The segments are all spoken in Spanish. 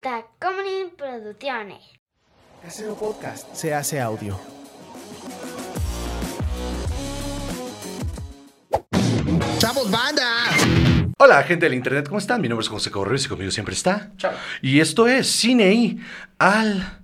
Tacomunin Producciones. Casero Podcast se hace audio. ¡Chavos, banda! Hola, gente del internet, ¿cómo están? Mi nombre es José Correos y conmigo siempre está. Chao. Y esto es Cine y al.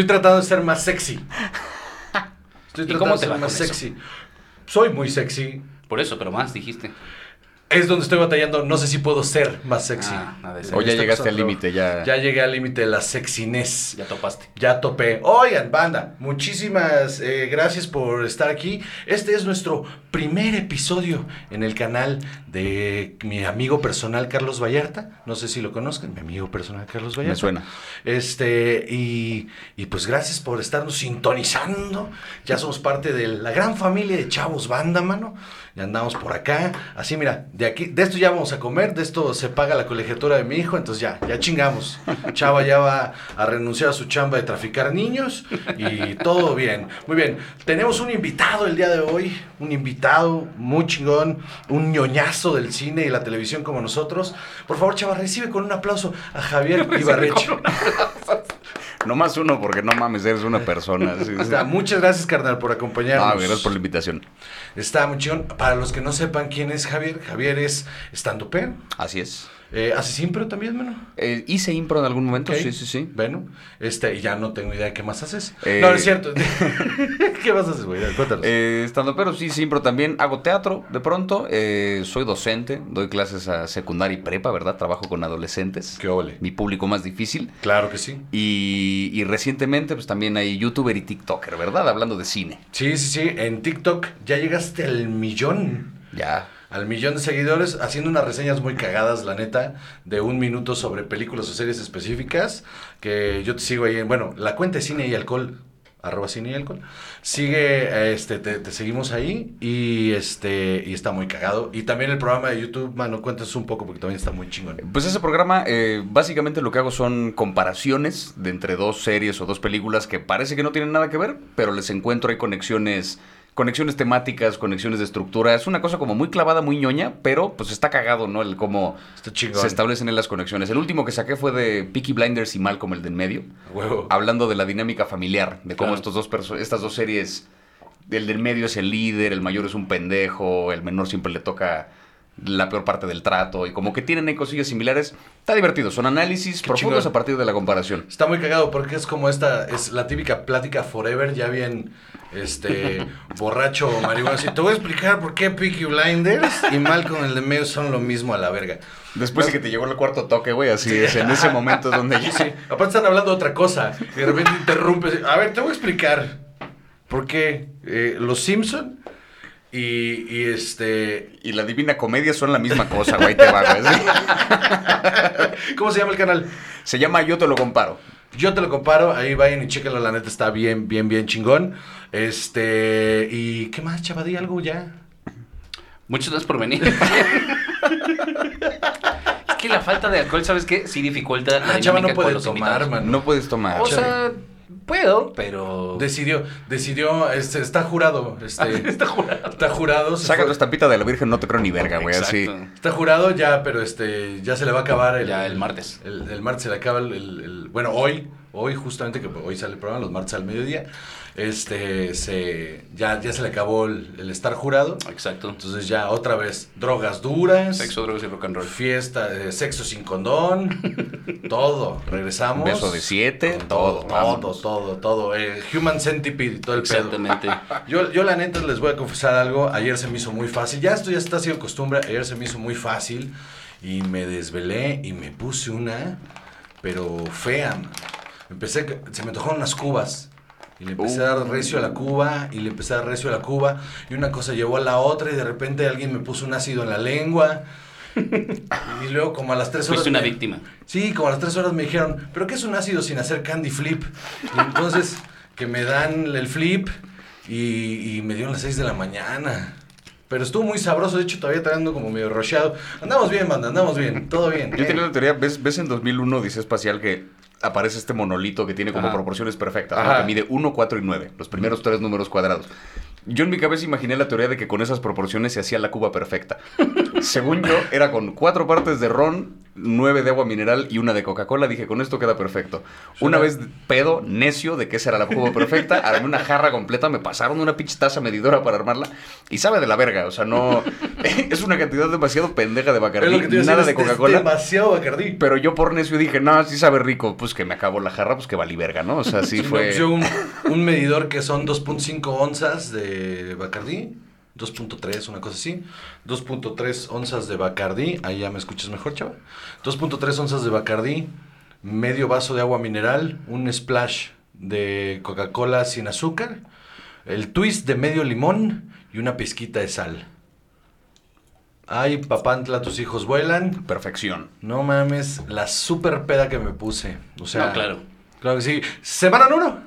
Estoy tratando de ser más sexy. Estoy ¿Y tratando cómo de te ser va más con eso? sexy. Soy muy sexy. Por eso, pero más dijiste. Es donde estoy batallando. No sé si puedo ser más sexy. Ah, nada de. O ya llegaste al límite, ya. Ya llegué al límite de la sexiness. Ya topaste. Ya topé. Oigan, banda, muchísimas eh, gracias por estar aquí. Este es nuestro primer episodio en el canal de mi amigo personal Carlos Vallarta. No sé si lo conozcan, mi amigo personal Carlos Vallarta. Me suena. Este, y, y pues gracias por estarnos sintonizando. Ya somos parte de la gran familia de Chavos Banda, mano. Ya andamos por acá. Así, mira, de aquí, de esto ya vamos a comer, de esto se paga la colegiatura de mi hijo, entonces ya, ya chingamos. Chava ya va a renunciar a su chamba de traficar niños y todo bien. Muy bien. Tenemos un invitado el día de hoy, un invitado muy chingón, un ñoñazo del cine y la televisión como nosotros. Por favor, Chava, recibe con un aplauso a Javier Ibarreche. No más uno, porque no mames, eres una persona. sí, sí. Está, muchas gracias, carnal, por acompañarnos. Ah, gracias por la invitación. Está muy chingón. Para los que no sepan quién es Javier, Javier es estando Así es. Eh, ¿Hace impro también, mano? Eh, hice impro en algún momento, sí, sí, sí. Bueno, este, ya no tengo idea de qué más haces. Eh, No, es cierto. ¿Qué más haces, güey? Cuéntanos. Eh, estando pero sí, sí, impro también. Hago teatro de pronto. eh, soy docente, doy clases a secundaria y prepa, ¿verdad? Trabajo con adolescentes. Qué óvole. Mi público más difícil. Claro que sí. Y, y recientemente, pues también hay youtuber y tiktoker, ¿verdad? Hablando de cine. Sí, sí, sí. En TikTok ya llegaste al millón. Ya. Al millón de seguidores, haciendo unas reseñas muy cagadas, la neta, de un minuto sobre películas o series específicas, que yo te sigo ahí en, bueno, la cuenta de cine y alcohol, arroba cine y alcohol, sigue, este, te, seguimos ahí y este, y está muy cagado. Y también el programa de YouTube, mano, cuentas un poco porque también está muy chingón. Pues ese programa, eh, básicamente lo que hago son comparaciones de entre dos series o dos películas que parece que no tienen nada que ver, pero les encuentro ahí conexiones, conexiones temáticas, conexiones de estructura. Es una cosa como muy clavada, muy ñoña, pero pues está cagado, ¿no? El cómo se establecen en las conexiones. El último que saqué fue de Peaky Blinders y Malcolm el de en medio, Huevo. hablando de la dinámica familiar, de cómo Claro. estos dos estas dos series, el del medio es el líder, el mayor es un pendejo, el menor siempre le toca la peor parte del trato y como que tienen ahí cosillas similares. Está divertido, son análisis Qué profundos a partir de la comparación. Está muy cagado porque es como esta, es la típica plática forever, ya bien, este, borracho o marihuana. Así, te voy a explicar por qué Peaky Blinders y Malcolm el de medio son lo mismo a la verga. Después de que te llegó el cuarto toque, güey, así es, en ese momento es donde Sí, sí. Aparte están hablando de otra cosa. Y de repente interrumpes. A ver, te voy a explicar por qué eh, los Simpson y, y este... Y la Divina Comedia son la misma cosa, güey, te va, güey. ¿sí? ¿Cómo se llama el canal? Se llama Yo te lo comparo. Yo te lo comparo, ahí vayan y chéquenlo, la neta está bien, bien, bien chingón. Este, y ¿qué más, chavadí? ¿Algo ya? Muchas gracias por venir. es que la falta de alcohol, ¿sabes qué? Sí dificulta la Ah, chava no con puede los tomar, man. No puedes tomar. O sea, puedo, pero... Decidió, decidió, este, está jurado, este, Está jurado. está jurado. Saca tu estampita de la Virgen, no te creo ni verga, güey, así. Está jurado ya, pero este, ya se le va a acabar el, Ya el martes. El, el martes se le acaba el, el- el- bueno, hoy, hoy justamente que hoy sale el programa, los martes al mediodía, este, se, ya, ya se le acabó el, el estar jurado. Exacto. Entonces ya otra vez, drogas duras. Sexo, drogas y rock and roll. Fiesta, eh, sexo sin condón, todo. Regresamos. Beso de siete, todo, todo, todo, todo. eh, human centipede, todo el pedo. Exactamente. Yo, yo la neta les voy a confesar algo. Ayer se me hizo muy fácil. Ya esto ya está siendo costumbre. Ayer se me hizo muy fácil. Y me desvelé y me puse una, pero fea. man. Empecé, que- se me antojaron unas cubas. Y le empecé a dar recio a la cuba, y le empecé a dar recio a la cuba, y una cosa llevó a la otra, y de repente alguien me puso un ácido en la lengua, Y luego como a las tres horas... Fuiste una me- víctima. Sí, como a las tres horas me dijeron, ¿pero qué es un ácido sin hacer candy flip? Y entonces que me dan el flip y, y me dieron las 6 de la mañana. Pero estuvo muy sabroso, de hecho todavía ando como medio rocheado. Andamos bien, banda, andamos bien, todo bien. Yo eh. tenía una teoría, ¿ves, ves en 2001 Odisea Espacial que aparece este monolito que tiene como Ajá. proporciones perfectas, que mide 1, 4 y 9, los primeros tres números cuadrados. Yo en mi cabeza imaginé la teoría de que con esas proporciones se hacía la cuba perfecta. Según yo, era con cuatro partes de ron, nueve de agua mineral y una de Coca-Cola. Dije, con esto queda perfecto. Una vez pedo, necio, de que esa era la cuba perfecta, armé una jarra completa, me pasaron una pinche taza medidora para armarla y sabe de la verga. O sea, no... es una cantidad demasiado pendeja de Bacardí, nada de Coca-Cola. demasiado Bacardí. Pero yo por necio dije, no, sí sabe rico. Pues que me acabó la jarra, pues que valí verga, ¿no? O sea, sí fue... pusieron un, un medidor que son 2.5 onzas de Bacardí. 2.3, una cosa así. 2.3 onzas de Bacardí. Ahí ya me escuchas mejor, chava. 2.3 onzas de Bacardí. Medio vaso de agua mineral. Un splash de Coca-Cola sin azúcar. El twist de medio limón. Y una pizquita de sal. Ay, papantla, tus hijos vuelan. Perfección. No mames, la super peda que me puse. O sea, No, claro. Claro que sí. Semana número.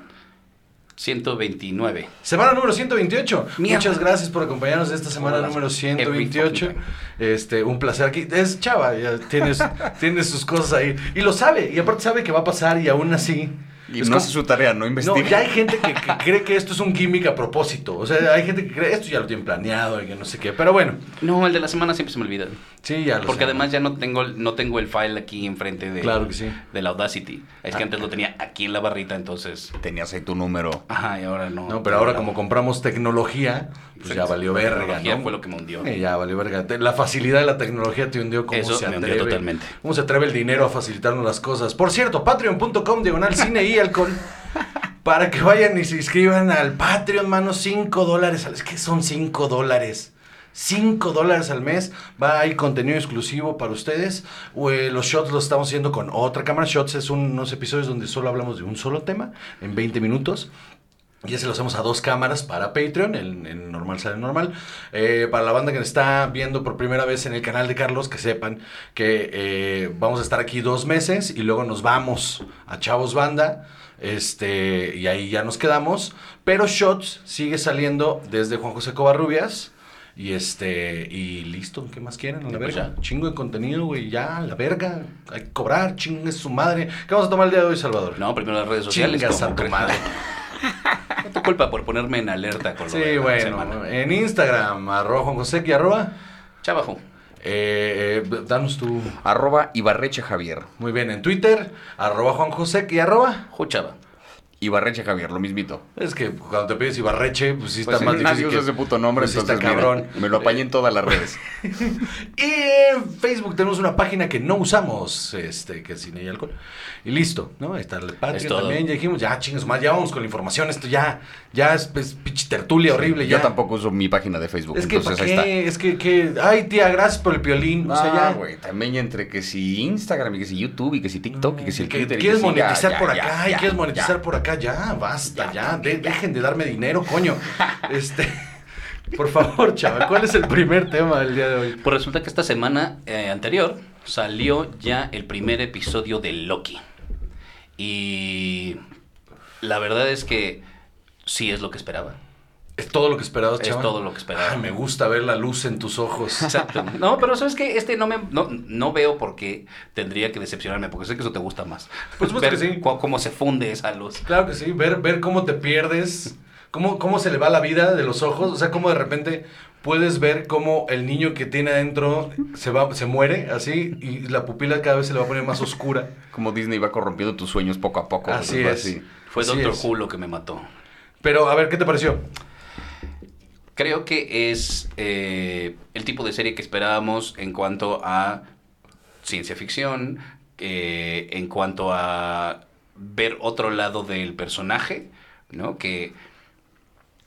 129. Semana número 128. Mierda. Muchas gracias por acompañarnos esta semana Hola, número every 128. fucking Este, un placer aquí. Es chava, ya tienes, tienes sus cosas ahí. Y lo sabe, y aparte sabe que va a pasar y aún así. Y es no como- su tarea, no No, investiga. ya hay gente que, que cree que esto es un gimmick a propósito. O sea, hay gente que cree esto ya lo tienen planeado y que no sé qué. Pero bueno, No, el de la semana siempre se me olvida. sí, ya lo Porque sé. además ya no tengo, el- no tengo el file aquí enfrente de, Claro que sí. de la Audacity. Es que antes lo tenía aquí en la barrita, entonces. Tenías ahí tu número. Ajá, y ahora no. No, pero ahora como compramos tecnología, pues ya Exacto. valió La verga, tecnología ¿no? fue lo que me hundió. Eh, ya valió verga. La facilidad de la tecnología te hundió como Eso se me hundió atreve. totalmente. ¿Cómo se atreve el dinero a facilitarnos las cosas? Por cierto, patreon.com diagonal cine y alcohol. Para que vayan y se inscriban al Patreon, mano, 5 dólares. Es que son 5 dólares. 5 dólares al mes. Va a ir contenido exclusivo para ustedes. Eh, los shots los estamos haciendo con otra cámara. Shots es un- unos episodios donde solo hablamos de un solo tema en 20 minutos. Ya se lo hacemos a dos cámaras para Patreon, en, en normal sale normal. Eh, para la banda que nos está viendo por primera vez en el canal de Carlos, que sepan que eh, vamos a estar aquí dos meses y luego nos vamos a Chavos Banda. Este, y ahí ya nos quedamos. Pero Shots sigue saliendo desde Juan José Covarrubias. Y este, y listo, ¿qué más quieren? A la Y pues verga. Chingo de contenido, güey, ya, a la verga. Hay que cobrar, chingue su madre. ¿Qué vamos a tomar el día de hoy, Salvador? No, primero las redes sociales. Chingas a tu madre. No tu culpa por ponerme en alerta con lo Sí, de la bueno, semana. en Instagram, arroba Juan José, y arroba, Chavajo. eh, eh, danos tu, Arroba Ibarreche Javier. muy bien, en Twitter, arroba Juan José, y arroba, Juchava. Ibarreche Javier, lo mismito. es que cuando te pides Ibarreche, pues sí está Pues sí, más nadie difícil usa que- ese puto nombre, pues sí entonces está cabrón. mira, me lo apañé en todas las redes. Y en Facebook tenemos una página que no usamos, este, que es Cine y Alcohol. Y listo, ¿no? Ahí está el Patreon también, ya dijimos, ya chingas más, ya vamos con la información, esto ya, ya es, es pinche tertulia horrible, Yo ya. tampoco uso mi página de Facebook, Es que, entonces ¿para ahí está. qué? Es que, que, ay, tía, gracias por el piolín, o sea, Ah, ya. güey, también entre que si Instagram y que si YouTube y que si TikTok y que si el Twitter y quieres monetizar ya, por ya, acá y quieres monetizar ya. por acá, ya, basta, ya, de- dejen de darme dinero, coño. Este, por favor, chaval, ¿cuál es el primer tema del día de hoy? Pues resulta que esta semana eh, anterior salió ya el primer episodio de Loki. Y la verdad es que sí es lo que esperaba. Es todo lo que esperabas, Es chaval. todo lo que esperaba. Ay, me gusta ver la luz en tus ojos. Exacto. No, pero sabes que este no me no, no veo por qué tendría que decepcionarme, porque sé que eso te gusta más. Por supuesto Ver que sí. cómo se funde esa luz. Claro que sí, ver, ver cómo te pierdes, cómo, cómo se le va la vida de los ojos, o sea, cómo de repente puedes ver cómo el niño que tiene adentro se va, se muere así y la pupila cada vez se le va a poner más oscura. Como Disney va corrompiendo tus sueños poco a poco. Así pues, es. Fue Así Doctor es. Who lo que me mató. Pero, a ver, ¿qué te pareció? Creo que es eh, el tipo de serie que esperábamos en cuanto a ciencia ficción, eh, en cuanto a ver otro lado del personaje, ¿no? Que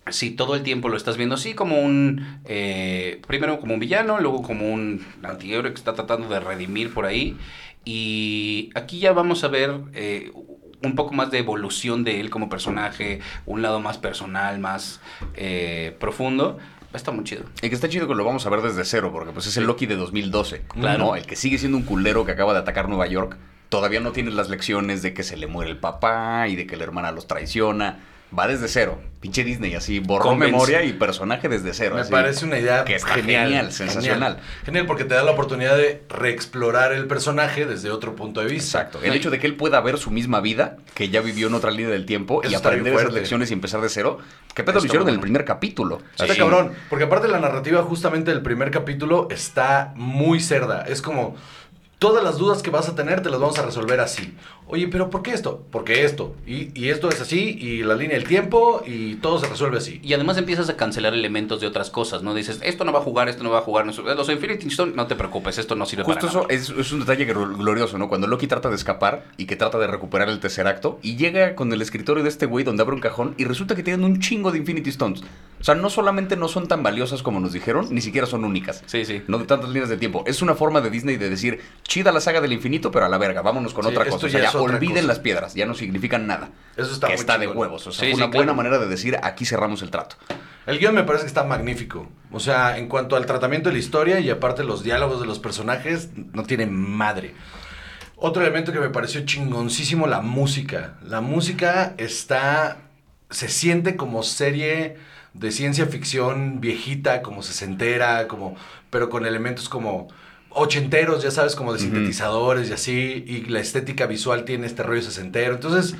si todo el tiempo lo estás viendo así como un, eh, primero como un villano, luego como un antihéroe que está tratando de redimir por ahí, y aquí ya vamos a ver eh, un poco más de evolución de él como personaje, un lado más personal, más eh, profundo. Está muy chido. Y que está chido que lo vamos a ver desde cero, porque pues es el Loki de 2012. Claro. ¿no? El que sigue siendo un culero que acaba de atacar Nueva York. Todavía no tiene las lecciones de que se le muere el papá y de que la hermana los traiciona. Va desde cero. Pinche Disney, así borró Convence. memoria y personaje desde cero. Me así. parece una idea que está genial, genial, sensacional. Genial. Genial, porque te da la oportunidad de reexplorar el personaje desde otro punto de vista. Exacto. El hecho de que él pueda ver su misma vida, que ya vivió en otra línea del tiempo, Eso y está aprender esas lecciones y empezar de cero. ¿Qué pedo lo Está hicieron en el primer capítulo? Está Sí. cabrón, porque aparte la narrativa justamente del primer capítulo está muy cerda. Es como, todas las dudas que vas a tener te las vamos a resolver así. Oye, pero ¿por qué esto? Porque esto. Y, y esto es así, y la línea del tiempo, y todo se resuelve así. Y además empiezas a cancelar elementos de otras cosas, ¿no? Dices, esto no va a jugar, esto no va a jugar. no- Los Infinity Stone, no te preocupes, esto no sirve Justo para eso nada. es, es un detalle glo- glorioso, ¿no? Cuando Loki trata de escapar y que trata de recuperar el tercer acto y llega con el escritorio de este güey donde abre un cajón y resulta que tienen un chingo de Infinity Stones. O sea, no solamente no son tan valiosas como nos dijeron, ni siquiera son únicas. Sí, sí. No de tantas líneas de tiempo. Es una forma de Disney de decir, chida la saga del infinito, pero a la verga, vámonos con Sí, otra cosa. O sea, ya olviden cosa. las piedras, ya no significan nada. Eso está que muy está de huevos. O sea, Sí, fue sí, una buena claro. manera de decir, aquí cerramos el trato. El guion me parece que está magnífico. O sea, en cuanto al tratamiento de la historia y aparte los diálogos de los personajes, no tiene madre. Otro elemento que me pareció chingoncísimo, la música. La música está... Se siente como serie de ciencia ficción viejita, como sesentera, como... Pero con elementos como ochenteros, ya sabes, como de sintetizadores y así. Y la estética visual tiene este rollo sesentero. Entonces,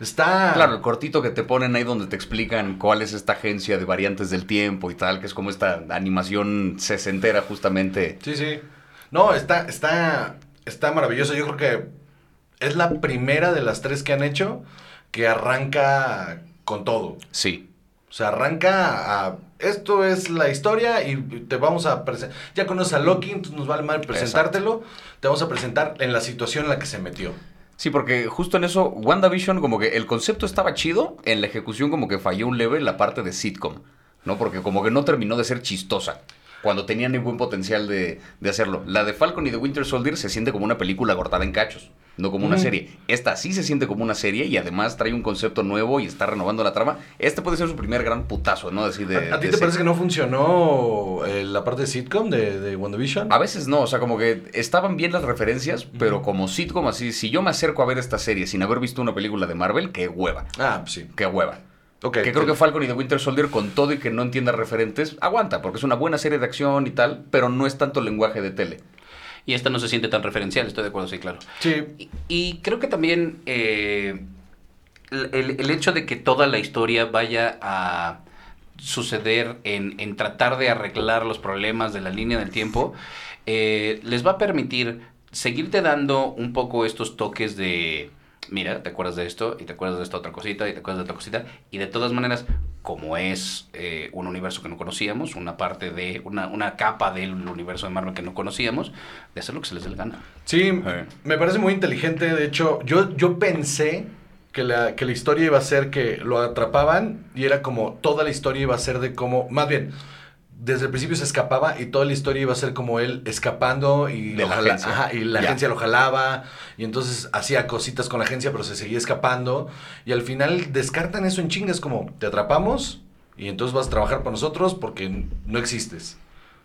está... Claro, el cortito que te ponen ahí donde te explican cuál es esta agencia de variantes del tiempo y tal, que es como esta animación sesentera justamente. Sí, sí. No, está, está, está maravilloso. Yo creo que es la primera de las tres que han hecho que arranca con todo. Sí. O sea, arranca a... Esto es la historia y te vamos a presentar... Ya conoces a Loki, entonces nos vale mal presentártelo. Te vamos a presentar en la situación en la que se metió. Sí, porque justo en eso, WandaVision, como que el concepto estaba chido, en la ejecución como que falló un leve la parte de sitcom, ¿no? Porque como que no terminó de ser chistosa, cuando tenían el buen potencial de, de hacerlo. La de Falcon y de Winter Soldier se siente como una película cortada en cachos, no como una serie. Esta sí se siente como una serie y además trae un concepto nuevo y está renovando la trama. Este puede ser su primer gran putazo, ¿no? Decir, de, ¿A, a ti te parece que no funcionó eh, la parte de sitcom de, de WandaVision? A veces no, o sea, como que estaban bien las referencias, pero como sitcom así, si yo me acerco a ver esta serie sin haber visto una película de Marvel, qué hueva, Ah, pues sí. qué hueva. Que creo que Falcon y The Winter Soldier, con todo y que no entienda referentes, aguanta, porque es una buena serie de acción y tal, pero no es tanto lenguaje de tele. Y esta no se siente tan referencial, estoy de acuerdo, sí, claro. Sí. Y, y creo que también eh, el, el- el hecho de que toda la historia vaya a suceder en, en tratar de arreglar los problemas de la línea del tiempo, eh, les va a permitir seguirte dando un poco estos toques de, mira, te acuerdas de esto y te acuerdas de esta otra cosita y te acuerdas de otra cosita, y de todas maneras, como es eh, un universo que no conocíamos, una parte de, una, una capa del universo de Marvel que no conocíamos, de hacer lo que se les dé la gana. Sí, me parece muy inteligente. De hecho, yo, yo pensé que la, que la historia iba a ser que lo atrapaban y era como toda la historia iba a ser de cómo, más bien, desde el principio se escapaba y toda la historia iba a ser como él escapando y, De la agencia. ajá, y la Ya. agencia lo jalaba y entonces hacía cositas con la agencia pero se seguía escapando y al final descartan eso en chingas como te atrapamos y entonces vas a trabajar para nosotros porque no existes.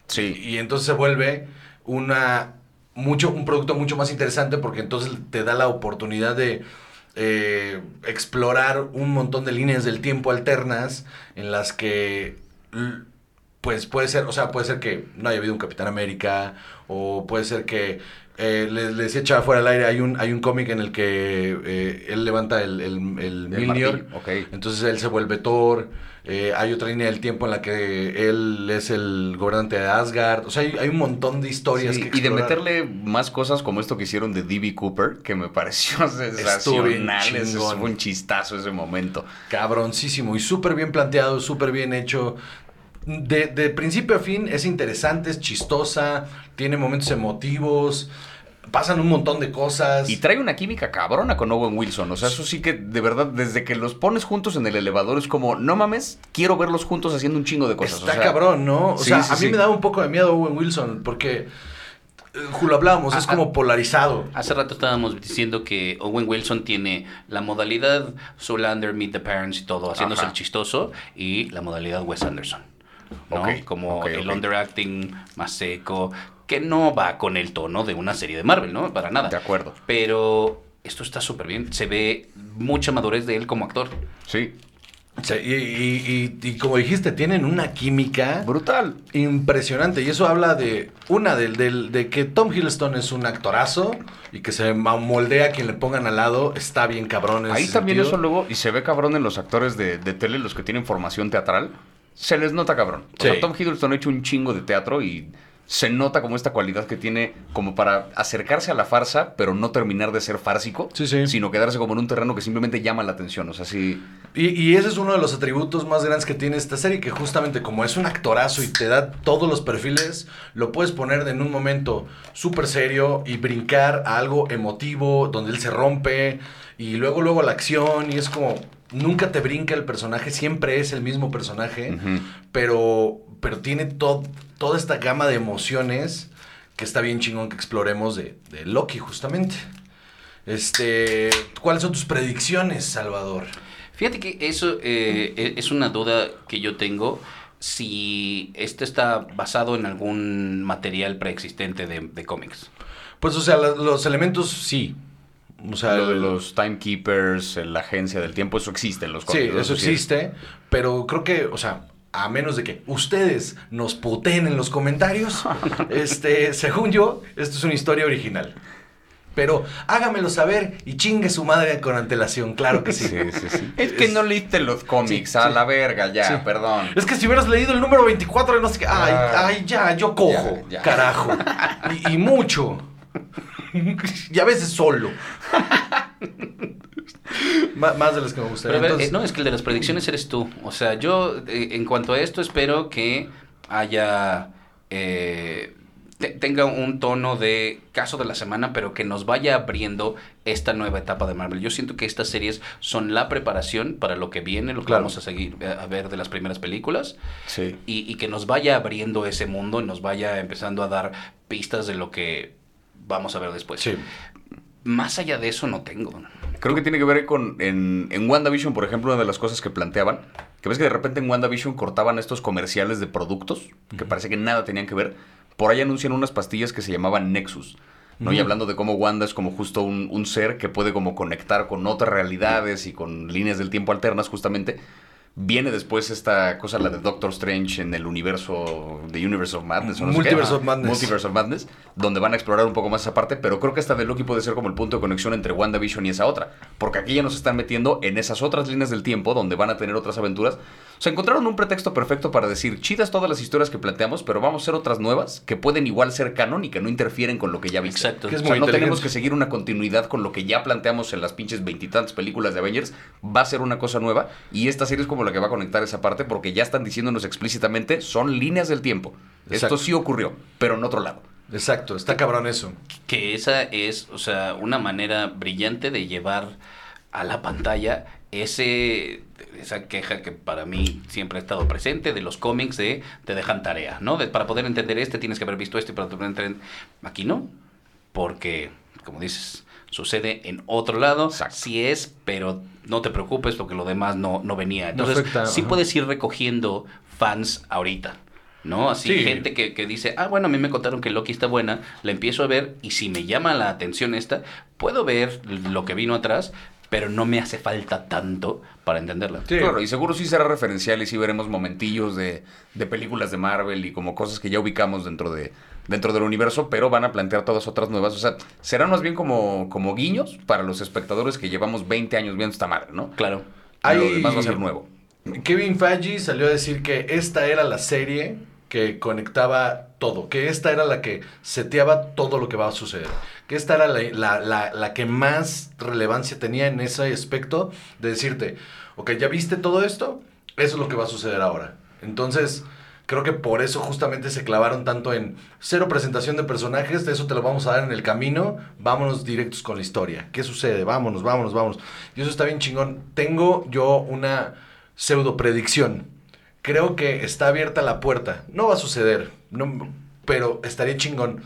Sí. Y entonces se vuelve una mucho un producto mucho más interesante porque entonces te da la oportunidad de eh, explorar un montón de líneas del tiempo alternas en las que pues puede ser, o sea, puede ser que no haya habido un Capitán América o puede ser que eh, le, le decía Chava fuera del aire, hay un, hay un cómic en el que eh, él levanta el, el, el El entonces él se vuelve Thor. eh, hay otra línea del tiempo en la que él es el gobernante de Asgard. O sea, hay, hay un montón de historias Sí, que y de meterle más cosas como esto que hicieron de D.B. Cooper, que me pareció sensacional. un chistazo ese momento. Cabroncísimo y súper bien planteado, súper bien hecho. De, de principio a fin es interesante, es chistosa, tiene momentos emotivos, pasan un montón de cosas. Y trae una química cabrona con Owen Wilson. O sea, eso sí que de verdad, desde que los pones juntos en el elevador, es como, no mames, quiero verlos juntos haciendo un chingo de cosas. Está o sea, cabrón, ¿no? O sí, sea, sí, a mí sí. me da un poco de miedo Owen Wilson porque, eh, lo hablábamos, es como polarizado. Hace rato estábamos diciendo que Owen Wilson tiene la modalidad Zoolander, Meet the Parents y todo, haciéndose Ajá. el chistoso, y la modalidad Wes Anderson. ¿No? Como el underacting más seco, que no va con el tono de una serie de Marvel, ¿no? Para nada. De acuerdo. Pero esto está súper bien. Se ve mucha madurez de él como actor. Sí. Sí, y, y- y- y como dijiste, tienen una química Brutal. impresionante. Y eso habla de, una, del, del- de que Tom Hiddleston es un actorazo y que se moldea a quien le pongan al lado. Está bien cabrón. en Ahí ese también sentido. eso luego, y se ve cabrón en los actores de, de tele, los que tienen formación teatral, se les nota cabrón. O Sí. sea, Tom Hiddleston ha hecho un chingo de teatro y se nota como esta cualidad que tiene como para acercarse a la farsa, pero no terminar de ser fársico, Sí, sí. sino quedarse como en un terreno que simplemente llama la atención. O sea, sí... Y, y ese es uno de los atributos más grandes que tiene esta serie, que justamente como es un actorazo y te da todos los perfiles, lo puedes poner en un momento súper serio y brincar a algo emotivo, donde él se rompe, y luego luego la acción, y es como, nunca te brinca el personaje, siempre es el mismo personaje, pero, pero tiene to- toda esta gama de emociones que está bien chingón que exploremos de, de Loki, justamente. Este, ¿cuáles son tus predicciones, Salvador? Fíjate que eso eh, e- es una duda que yo tengo. Si esto está basado en algún material preexistente de, de cómics. Pues, o sea, los elementos sí. O sea, Lo de los timekeepers, la agencia del tiempo, eso existe en los cómics. eso sí es. existe, pero creo que, o sea, a menos de que ustedes nos puteen en los comentarios, este, según yo, esto es una historia original. Pero hágamelo saber y chingue su madre con antelación, claro que sí. Sí, sí, sí. Es que no leíste los cómics, Sí, a sí. la verga, ya, Sí. perdón. Es que si hubieras leído el número 24, no sé qué. Ay, Ah. ay, ya, yo cojo, Ya, ya. carajo. Y, y mucho. y a veces solo. Más de los que me gustaría. Entonces, eh, no, es que el de las predicciones eres tú. O sea, yo eh, en cuanto a esto espero que haya... eh, te- tenga un tono de caso de la semana, pero que nos vaya abriendo esta nueva etapa de Marvel. Yo siento que estas series son la preparación para lo que viene, lo que Claro. vamos a seguir a ver de las primeras películas. Sí. y, y que nos vaya abriendo ese mundo y nos vaya empezando a dar pistas de lo que vamos a ver después. Sí. Más allá de eso no tengo. Creo que tiene que ver con. En, en WandaVision, por ejemplo, una de las cosas que planteaban. Que ves que de repente en WandaVision cortaban estos comerciales de productos. Que parece que nada tenían que ver. Por ahí anuncian unas pastillas que se llamaban Nexus. ¿no? Y hablando de cómo Wanda es como justo un, un ser que puede como conectar con otras realidades y con líneas del tiempo alternas, justamente. Viene después esta cosa, la de Doctor Strange en el universo, The Universe of Madness. no. Multiverse of Madness. Multiverse of Madness, donde van a explorar un poco más esa parte, pero creo que esta de Loki puede ser como el punto de conexión entre WandaVision y esa otra. Porque aquí ya nos están metiendo en esas otras líneas del tiempo donde van a tener otras aventuras. O sea, encontraron un pretexto perfecto para decir, chidas todas las historias que planteamos, pero vamos a hacer otras nuevas que pueden igual ser canon y que no interfieren con lo que ya viste. Exacto. Que es O sea, muy no tenemos que seguir una continuidad con lo que ya planteamos en las pinches veintitantas películas de Avengers. Va a ser una cosa nueva y esta serie es como la que va a conectar esa parte porque ya están diciéndonos explícitamente, son líneas del tiempo. Exacto. Esto sí ocurrió, pero en otro lado. Exacto, está cabrón eso. Que esa es, o sea, una manera brillante de llevar a la pantalla ese esa queja que para mí siempre ha estado presente de los cómics de te dejan tarea, ¿no? De, para poder entender este tienes que haber visto este para poder entender aquí no, porque como dices, sucede en otro lado, Exacto. sí es, pero no te preocupes porque lo demás no, no venía. Entonces, sí ajá. puedes ir recogiendo fans ahorita. ¿No? Así, Sí. gente que, que dice, ah, bueno, a mí me contaron que Loki está buena, la empiezo a ver y si me llama la atención esta, puedo ver lo que vino atrás, pero no me hace falta tanto para entenderla. Sí. Claro, y seguro sí será referencial y sí veremos momentillos de, de películas de Marvel y como cosas que ya ubicamos dentro de dentro del universo, pero van a plantear todas otras nuevas. O sea, serán más bien como, como guiños para los espectadores que llevamos 20 años viendo esta madre, ¿no? Claro. Lo Hay- demás va a ser nuevo. Kevin Feige salió a decir que esta era la serie que conectaba todo, que esta era la que seteaba todo lo que va a suceder, que esta era la, la- la- la que más relevancia tenía en ese aspecto de decirte, ok, ya viste todo esto, eso es lo que va a suceder ahora. Entonces, creo que por eso justamente se clavaron tanto en cero presentación de personajes, de eso te lo vamos a dar en el camino, vámonos directos con la historia. ¿Qué sucede? Vámonos, vámonos, vámonos. Y eso está bien chingón. Tengo yo una pseudo predicción. Creo que está abierta la puerta. No va a suceder, no, pero estaría chingón.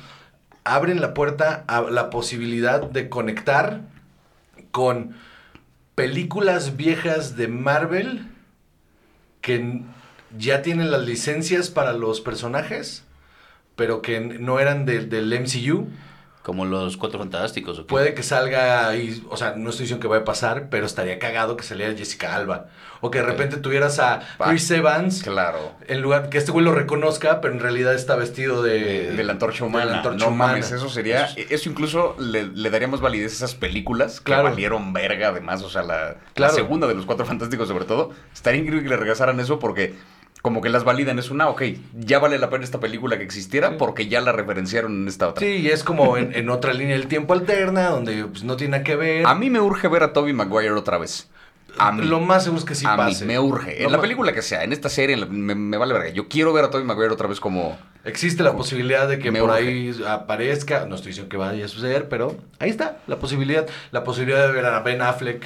Abren la puerta a la posibilidad de conectar con películas viejas de Marvel que ya tienen las licencias para los personajes, pero que no eran de- del MCU. Como los Cuatro Fantásticos. ¿o qué? Puede que salga ahí, o sea, no estoy diciendo que vaya a pasar, pero estaría cagado que saliera Jessica Alba. O que de repente tuvieras a. Chris Evans, Claro. en lugar que este güey lo reconozca, pero en realidad está vestido de... De la antorcha de humana. la antorcha no humana. mames, eso sería. Eso incluso le, le daría más validez a esas películas Claro. que valieron verga, además. O sea, la, Claro. la segunda de los cuatro fantásticos, sobre todo. Estaría increíble que le regresaran eso porque. Como que las validan, es una, ok, ya vale la pena esta película que existiera porque ya la referenciaron en esta otra. Sí, y es como en, en otra línea del tiempo alterna, donde pues, no tiene nada que ver. A mí me urge ver a Toby Maguire otra vez. A mí. Lo más seguro es que sí a pase. mí me urge. Lo En la película que sea, en esta serie, en la- me, me vale verga. Yo quiero ver a Toby Maguire otra vez como. Existe la posibilidad de que Me por urge. ahí aparezca, no estoy diciendo que vaya a suceder, pero ahí está la posibilidad. La posibilidad de ver a Ben Affleck,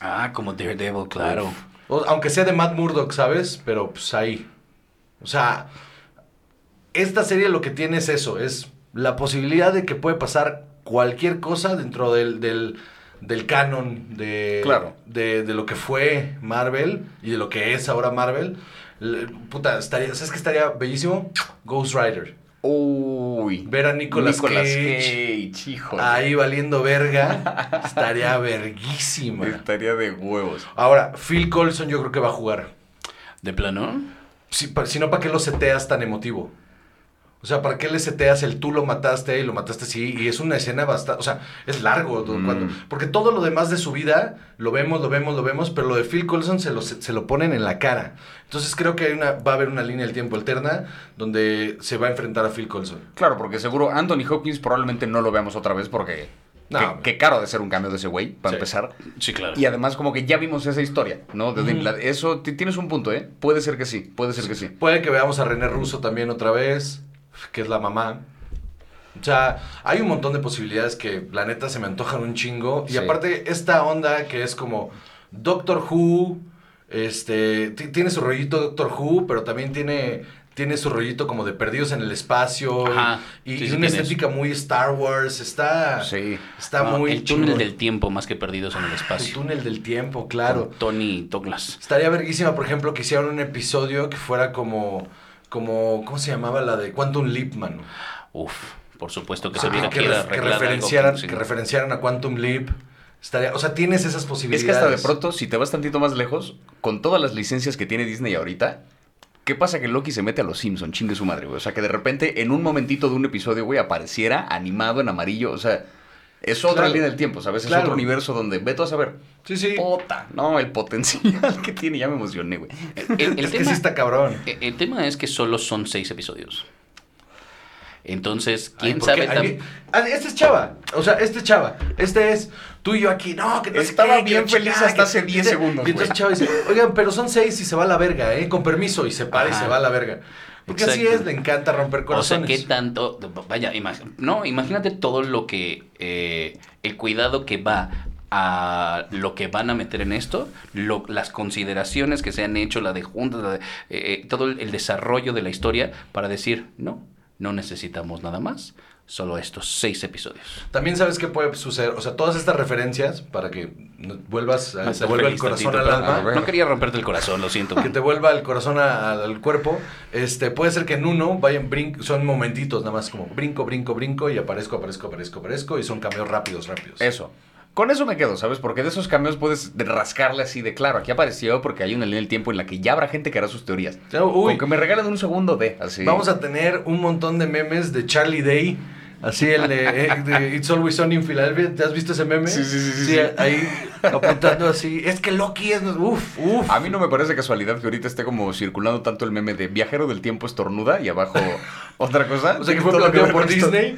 Ah, como Daredevil, claro. O- aunque sea de Matt Murdock, ¿sabes? Pero pues ahí. O sea, esta serie lo que tiene es eso, es la posibilidad de que puede pasar cualquier cosa dentro del, del, del canon de, Claro. de, de lo que fue Marvel y de lo que es ahora Marvel. Puta, estaría, ¿sabes qué estaría bellísimo? Ghost Rider. Uy. Ver a Nicolas, Nicolas Cage, Cage, híjole. ahí valiendo verga, estaría verguísima. Estaría de huevos. Ahora, Phil Colson yo creo que va a jugar. ¿De plano? Si, pa- si no, ¿para qué lo seteas tan emotivo? O sea, ¿para qué le seteas el tú lo mataste y lo mataste así? Y es una escena bastante... O sea, es largo. todo- Mm. cuando- porque todo lo demás de su vida lo vemos, lo vemos, lo vemos, pero lo de Phil Colson se lo, se, se lo ponen en la cara. Entonces creo que hay una, va a haber una línea del tiempo alterna donde se va a enfrentar a Phil Colson. Claro, porque seguro Anthony Hopkins probablemente no lo veamos otra vez porque. No. qué, qué caro de ser un cambio de ese güey, para Sí. empezar. Sí, claro. Y además, como que ya vimos esa historia, ¿no? De la- Eso ti- tienes un punto, ¿eh? Puede ser que sí, puede ser que sí. Puede que veamos a René Russo también otra vez, que es la mamá. O sea, hay un montón de posibilidades que la neta se me antojan un chingo. Y Sí. aparte, esta onda que es como Doctor Who, este, ti- tiene su rollito Doctor Who, pero también tiene, tiene su rollito como de perdidos en el espacio. Ajá. Y, y Sí, sí una estética muy Star Wars. Está, Sí. está No, muy el túnel del tiempo más que perdidos en el El espacio. túnel del tiempo, claro. Con Tony Douglas. Estaría verguísima, por ejemplo, que hicieran un episodio que fuera como, como, ¿cómo se llamaba la de Quantum Leap, mano? Uf, por supuesto que se hubiera que, que referenciaran, que referenciaran a Quantum Leap. Estaría, o sea, tienes esas Es posibilidades. que hasta de pronto, si te vas tantito más lejos, con todas las licencias que tiene Disney ahorita, ¿qué pasa que Loki se mete a los Simpson? Chingue su madre, güey. O sea, que de repente en un momentito de un episodio, güey, apareciera animado en amarillo. O sea, es otra Claro. línea del tiempo, ¿sabes? Es Claro. otro universo donde, ve tú a saber. Sí, sí. Puta, no, el potencial que tiene, ya me emocioné, güey. El, el es que sí está cabrón. el- el tema es que solo son seis episodios. Entonces, quién sabe Ay, tam- ah, Este es Chava. O sea, este es Chava. Este es tú y yo aquí. No, que no Estaba que bien feliz hasta que- hace 10 y- segundos, Y entonces. Chava dice, oigan, pero son seis y se va a la verga, ¿eh? Con permiso. Y se para y se va a la verga. Porque así es, le encanta romper O sea, corazones. qué tanto. Vaya, imag- no, imagínate todo lo que. eh, el cuidado que va a lo que van a meter en esto, lo- las consideraciones que se han hecho, la de juntas, la de, eh, eh, todo el, el desarrollo de la historia para decir, no, no necesitamos nada más, solo estos seis episodios. También sabes qué puede suceder. O sea, todas estas referencias, para que vuelvas, a- te vuelva el corazón tantito, al alma. No quería romperte el corazón, lo siento. que te vuelva el corazón a- al cuerpo, este, puede ser que en uno vayan brin son momentitos nada más como brinco, brinco, brinco y aparezco, aparezco, aparezco, aparezco y son cambios rápidos, rápidos. Eso. Con eso me quedo, ¿sabes? Porque de esos cambios puedes de- rascarle así de claro. Aquí apareció porque hay una línea del tiempo en la que ya habrá gente que hará sus teorías. Uy, Con que me regalen un segundo de así. Vamos a tener un montón de memes de Charlie Day. Así el de, eh, de It's Always Sunny in Philadelphia. ¿Te has visto ese meme? Sí, sí, sí, sí, sí. ahí apuntando así. Es que Loki es. Uf, uf. A mí no me parece casualidad que ahorita esté como circulando tanto el meme de viajero del tiempo estornuda y abajo otra cosa. O sea que fue planteado por. Disney.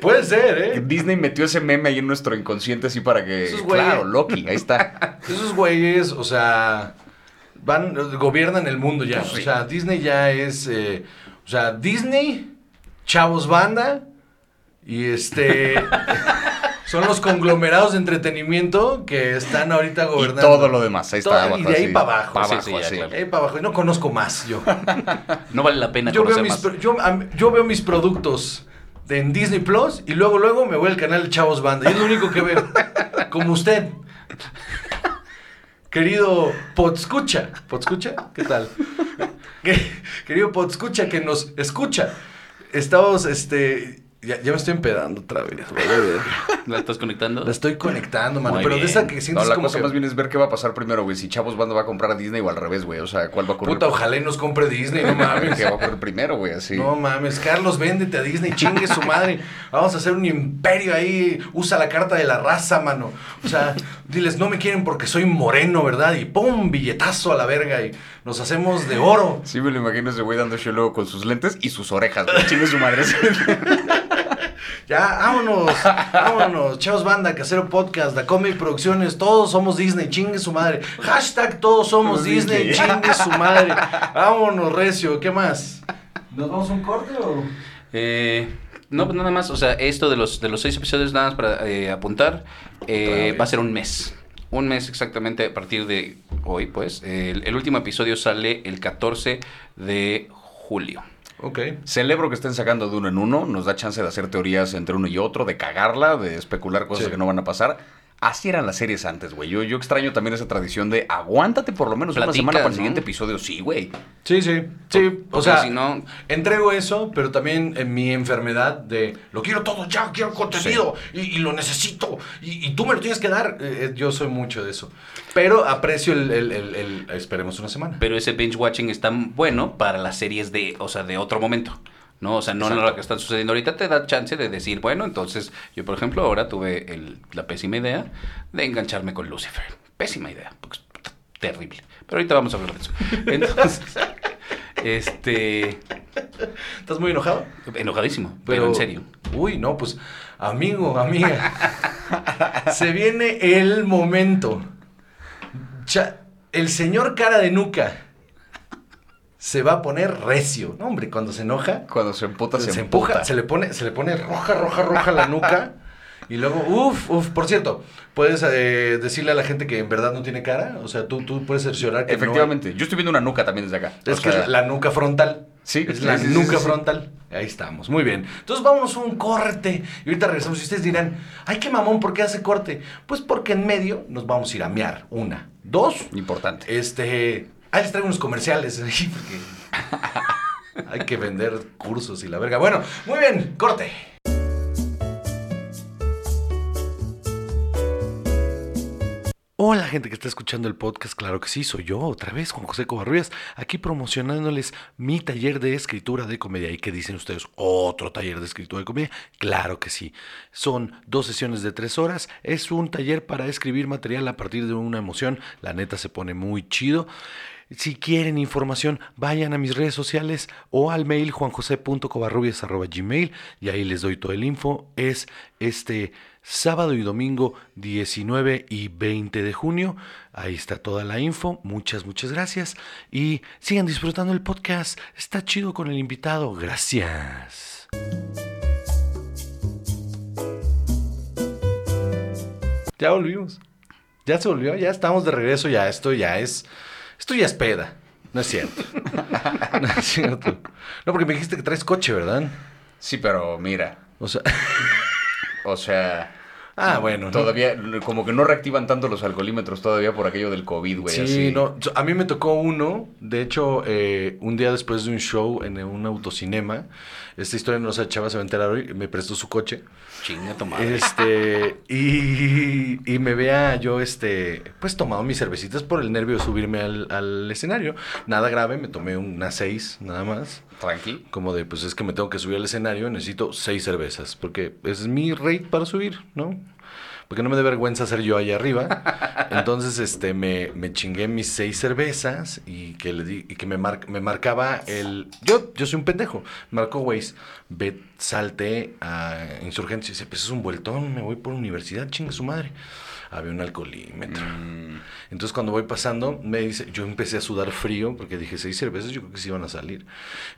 Puede ser, ¿eh? Disney metió ese meme ahí en nuestro inconsciente así para que... Esos güeyes- Claro, Loki, ahí está. Esos güeyes, o sea, van, gobiernan el mundo ya. Pues sí. O sea, Disney ya es, eh, o sea, Disney, Chavos Banda y este son los conglomerados de entretenimiento que están ahorita Y gobernando. todo lo demás, ahí Todo- está y abajo. de ahí así. pa' abajo, Pa' sí, abajo, sí, así. claro. De ahí para abajo, y no conozco más yo. No vale la pena Yo veo, mis, más. yo, yo veo mis productos en Disney Plus y luego luego me voy al canal de Chavos Banda y es lo único que veo. Como usted. querido Podscucha. ¿Podscucha? ¿Qué tal? Que- querido Podscucha que nos escucha. Estamos, este. Ya, ya me estoy empedando otra vez. ¿La estás conectando? La estoy conectando, mano. Muy pero de esa que No, sientes la como cosa que- más bien es ver qué va a pasar primero, güey. Si Chavos Banda va a comprar a Disney o al revés, güey. O sea, ¿cuál va a ocurrir? Puta, ojalá y nos compre Disney, no mames. ¿Qué va a ocurrir primero, güey? Así. No mames, Carlos, véndete a Disney, chingue su madre. Vamos a hacer un imperio ahí. Usa la carta de la raza, mano. O sea, diles, no me quieren porque soy moreno, ¿verdad? Y pum, billetazo a la verga. Y nos hacemos de oro. Sí, me lo imagino ese güey dando show luego con sus lentes y sus orejas, güey. Chingue su madre. Ya, vámonos, vámonos. Chavos Banda, Casero Podcast, Dacome Producciones, todos somos Disney, chingue su madre. Hashtag todos somos Disney, Disney. chingue su madre. Vámonos, Recio, ¿qué más? ¿Nos vamos a un corte o...? Eh, no, pues nada más. O sea, esto de los, de los seis episodios, nada más para eh, apuntar, eh, va a ser un mes. Un mes exactamente a partir de hoy, pues. El, el último episodio sale el 14 de julio. Ok. Celebro que estén sacando de uno en uno. Nos da chance de hacer teorías entre uno y otro, de cagarla, de especular cosas Sí. que no van a pasar. Así eran las series antes, güey. Yo, yo extraño también esa tradición de aguántate por lo menos una semana para el ¿no? siguiente episodio. Sí, güey. Sí, sí, sí. O sea, si no- entrego eso, pero también en mi enfermedad de lo quiero todo ya, quiero contenido y, y lo necesito y, y tú me lo tienes que dar. Eh, eh, yo soy mucho de eso. Pero aprecio el, el- el- el- esperemos una semana. Pero ese binge watching está bueno para las series de, o sea, de otro momento. ¿No? O sea, no Exacto. lo que están sucediendo ahorita te da chance de decir, bueno, entonces yo, por ejemplo, ahora tuve el- la pésima idea de engancharme con Lucifer. Pésima idea, porque es terrible. Pero ahorita vamos a hablar de eso. Entonces, este, ¿Estás muy enojado? enojadísimo, pero, en serio. Uy, no, pues, amigo, amiga. se viene el momento. Cha- el señor cara de nuca se va a poner recio. No, hombre, cuando se enoja, Cuando se emputa, se, se, empuja, emputa. se le pone, se le pone roja, roja, roja la nuca. Y luego, uff, uff, por cierto, puedes eh, decirle a la gente que en verdad no tiene cara. O sea, tú, tú puedes cerciorar que no hay- Efectivamente. Yo estoy viendo una nuca también desde acá. es O que sea, es la nuca frontal. Sí, es la sí, sí, nuca sí. frontal. Ahí estamos, muy bien. Entonces vámonos a un corte. Y ahorita regresamos. Y ustedes dirán, ay, qué mamón, ¿por qué hace corte? Pues porque en medio nos vamos a ir a mear. Una, dos. Importante. Este. Ahí les traigo unos comerciales. ahí, porque hay que vender cursos y la verga. Bueno, muy bien, corte. Hola gente que está escuchando el podcast, claro que sí, soy yo otra vez, Juan José Covarrubias, aquí promocionándoles mi taller de escritura de comedia. ¿Y qué dicen ustedes? ¿Otro taller de escritura de comedia? Claro que sí. Son dos sesiones de tres horas, es un taller para escribir material a partir de una emoción, la neta se pone muy chido. Si quieren información, vayan a mis redes sociales o al mail juanjose.covarrubias.gmail y ahí les doy todo el info. Es este sábado y domingo 19 y 20 de junio. Ahí está toda la info. Muchas, muchas gracias. Y sigan disfrutando el podcast. Está chido con el invitado. Gracias. Ya volvimos. Ya se volvió, ya estamos de regreso, ya esto ya es, esto ya es peda. No es cierto. No es cierto. No, porque me dijiste que traes coche, ¿verdad? Sí, pero mira. O sea, O sea. ah, bueno. ¿no? Todavía, como que no reactivan tanto los alcoholímetros todavía por aquello del COVID, güey. Sí, así. no, a mí me tocó uno, de hecho, eh, un día después de un show en un autocinema, esta historia no se chava se va a enterar hoy, me prestó su coche, Chinga tu madre. este, y, y me vea yo, este, pues tomado mis cervecitas por el nervio de subirme al, al escenario, nada grave, me tomé unas seis, nada más, Tranqui. como de, pues es que me tengo que subir al escenario, necesito seis cervezas, porque ese es mi rate para subir, ¿no? Porque no me da vergüenza ser yo allá arriba. Entonces, este, me, me chingué mis seis cervezas y que le di, y que me, mar- me marcaba el. Yo, yo soy un pendejo. Marco Waze, ve, salte a Insurgencia y dice, pues es un vueltón, me voy por universidad, chingue su madre. Había un alcoholímetro. Mm, Entonces cuando voy pasando, me dice, yo empecé a sudar frío porque dije, seis cervezas yo creo que sí iban a salir.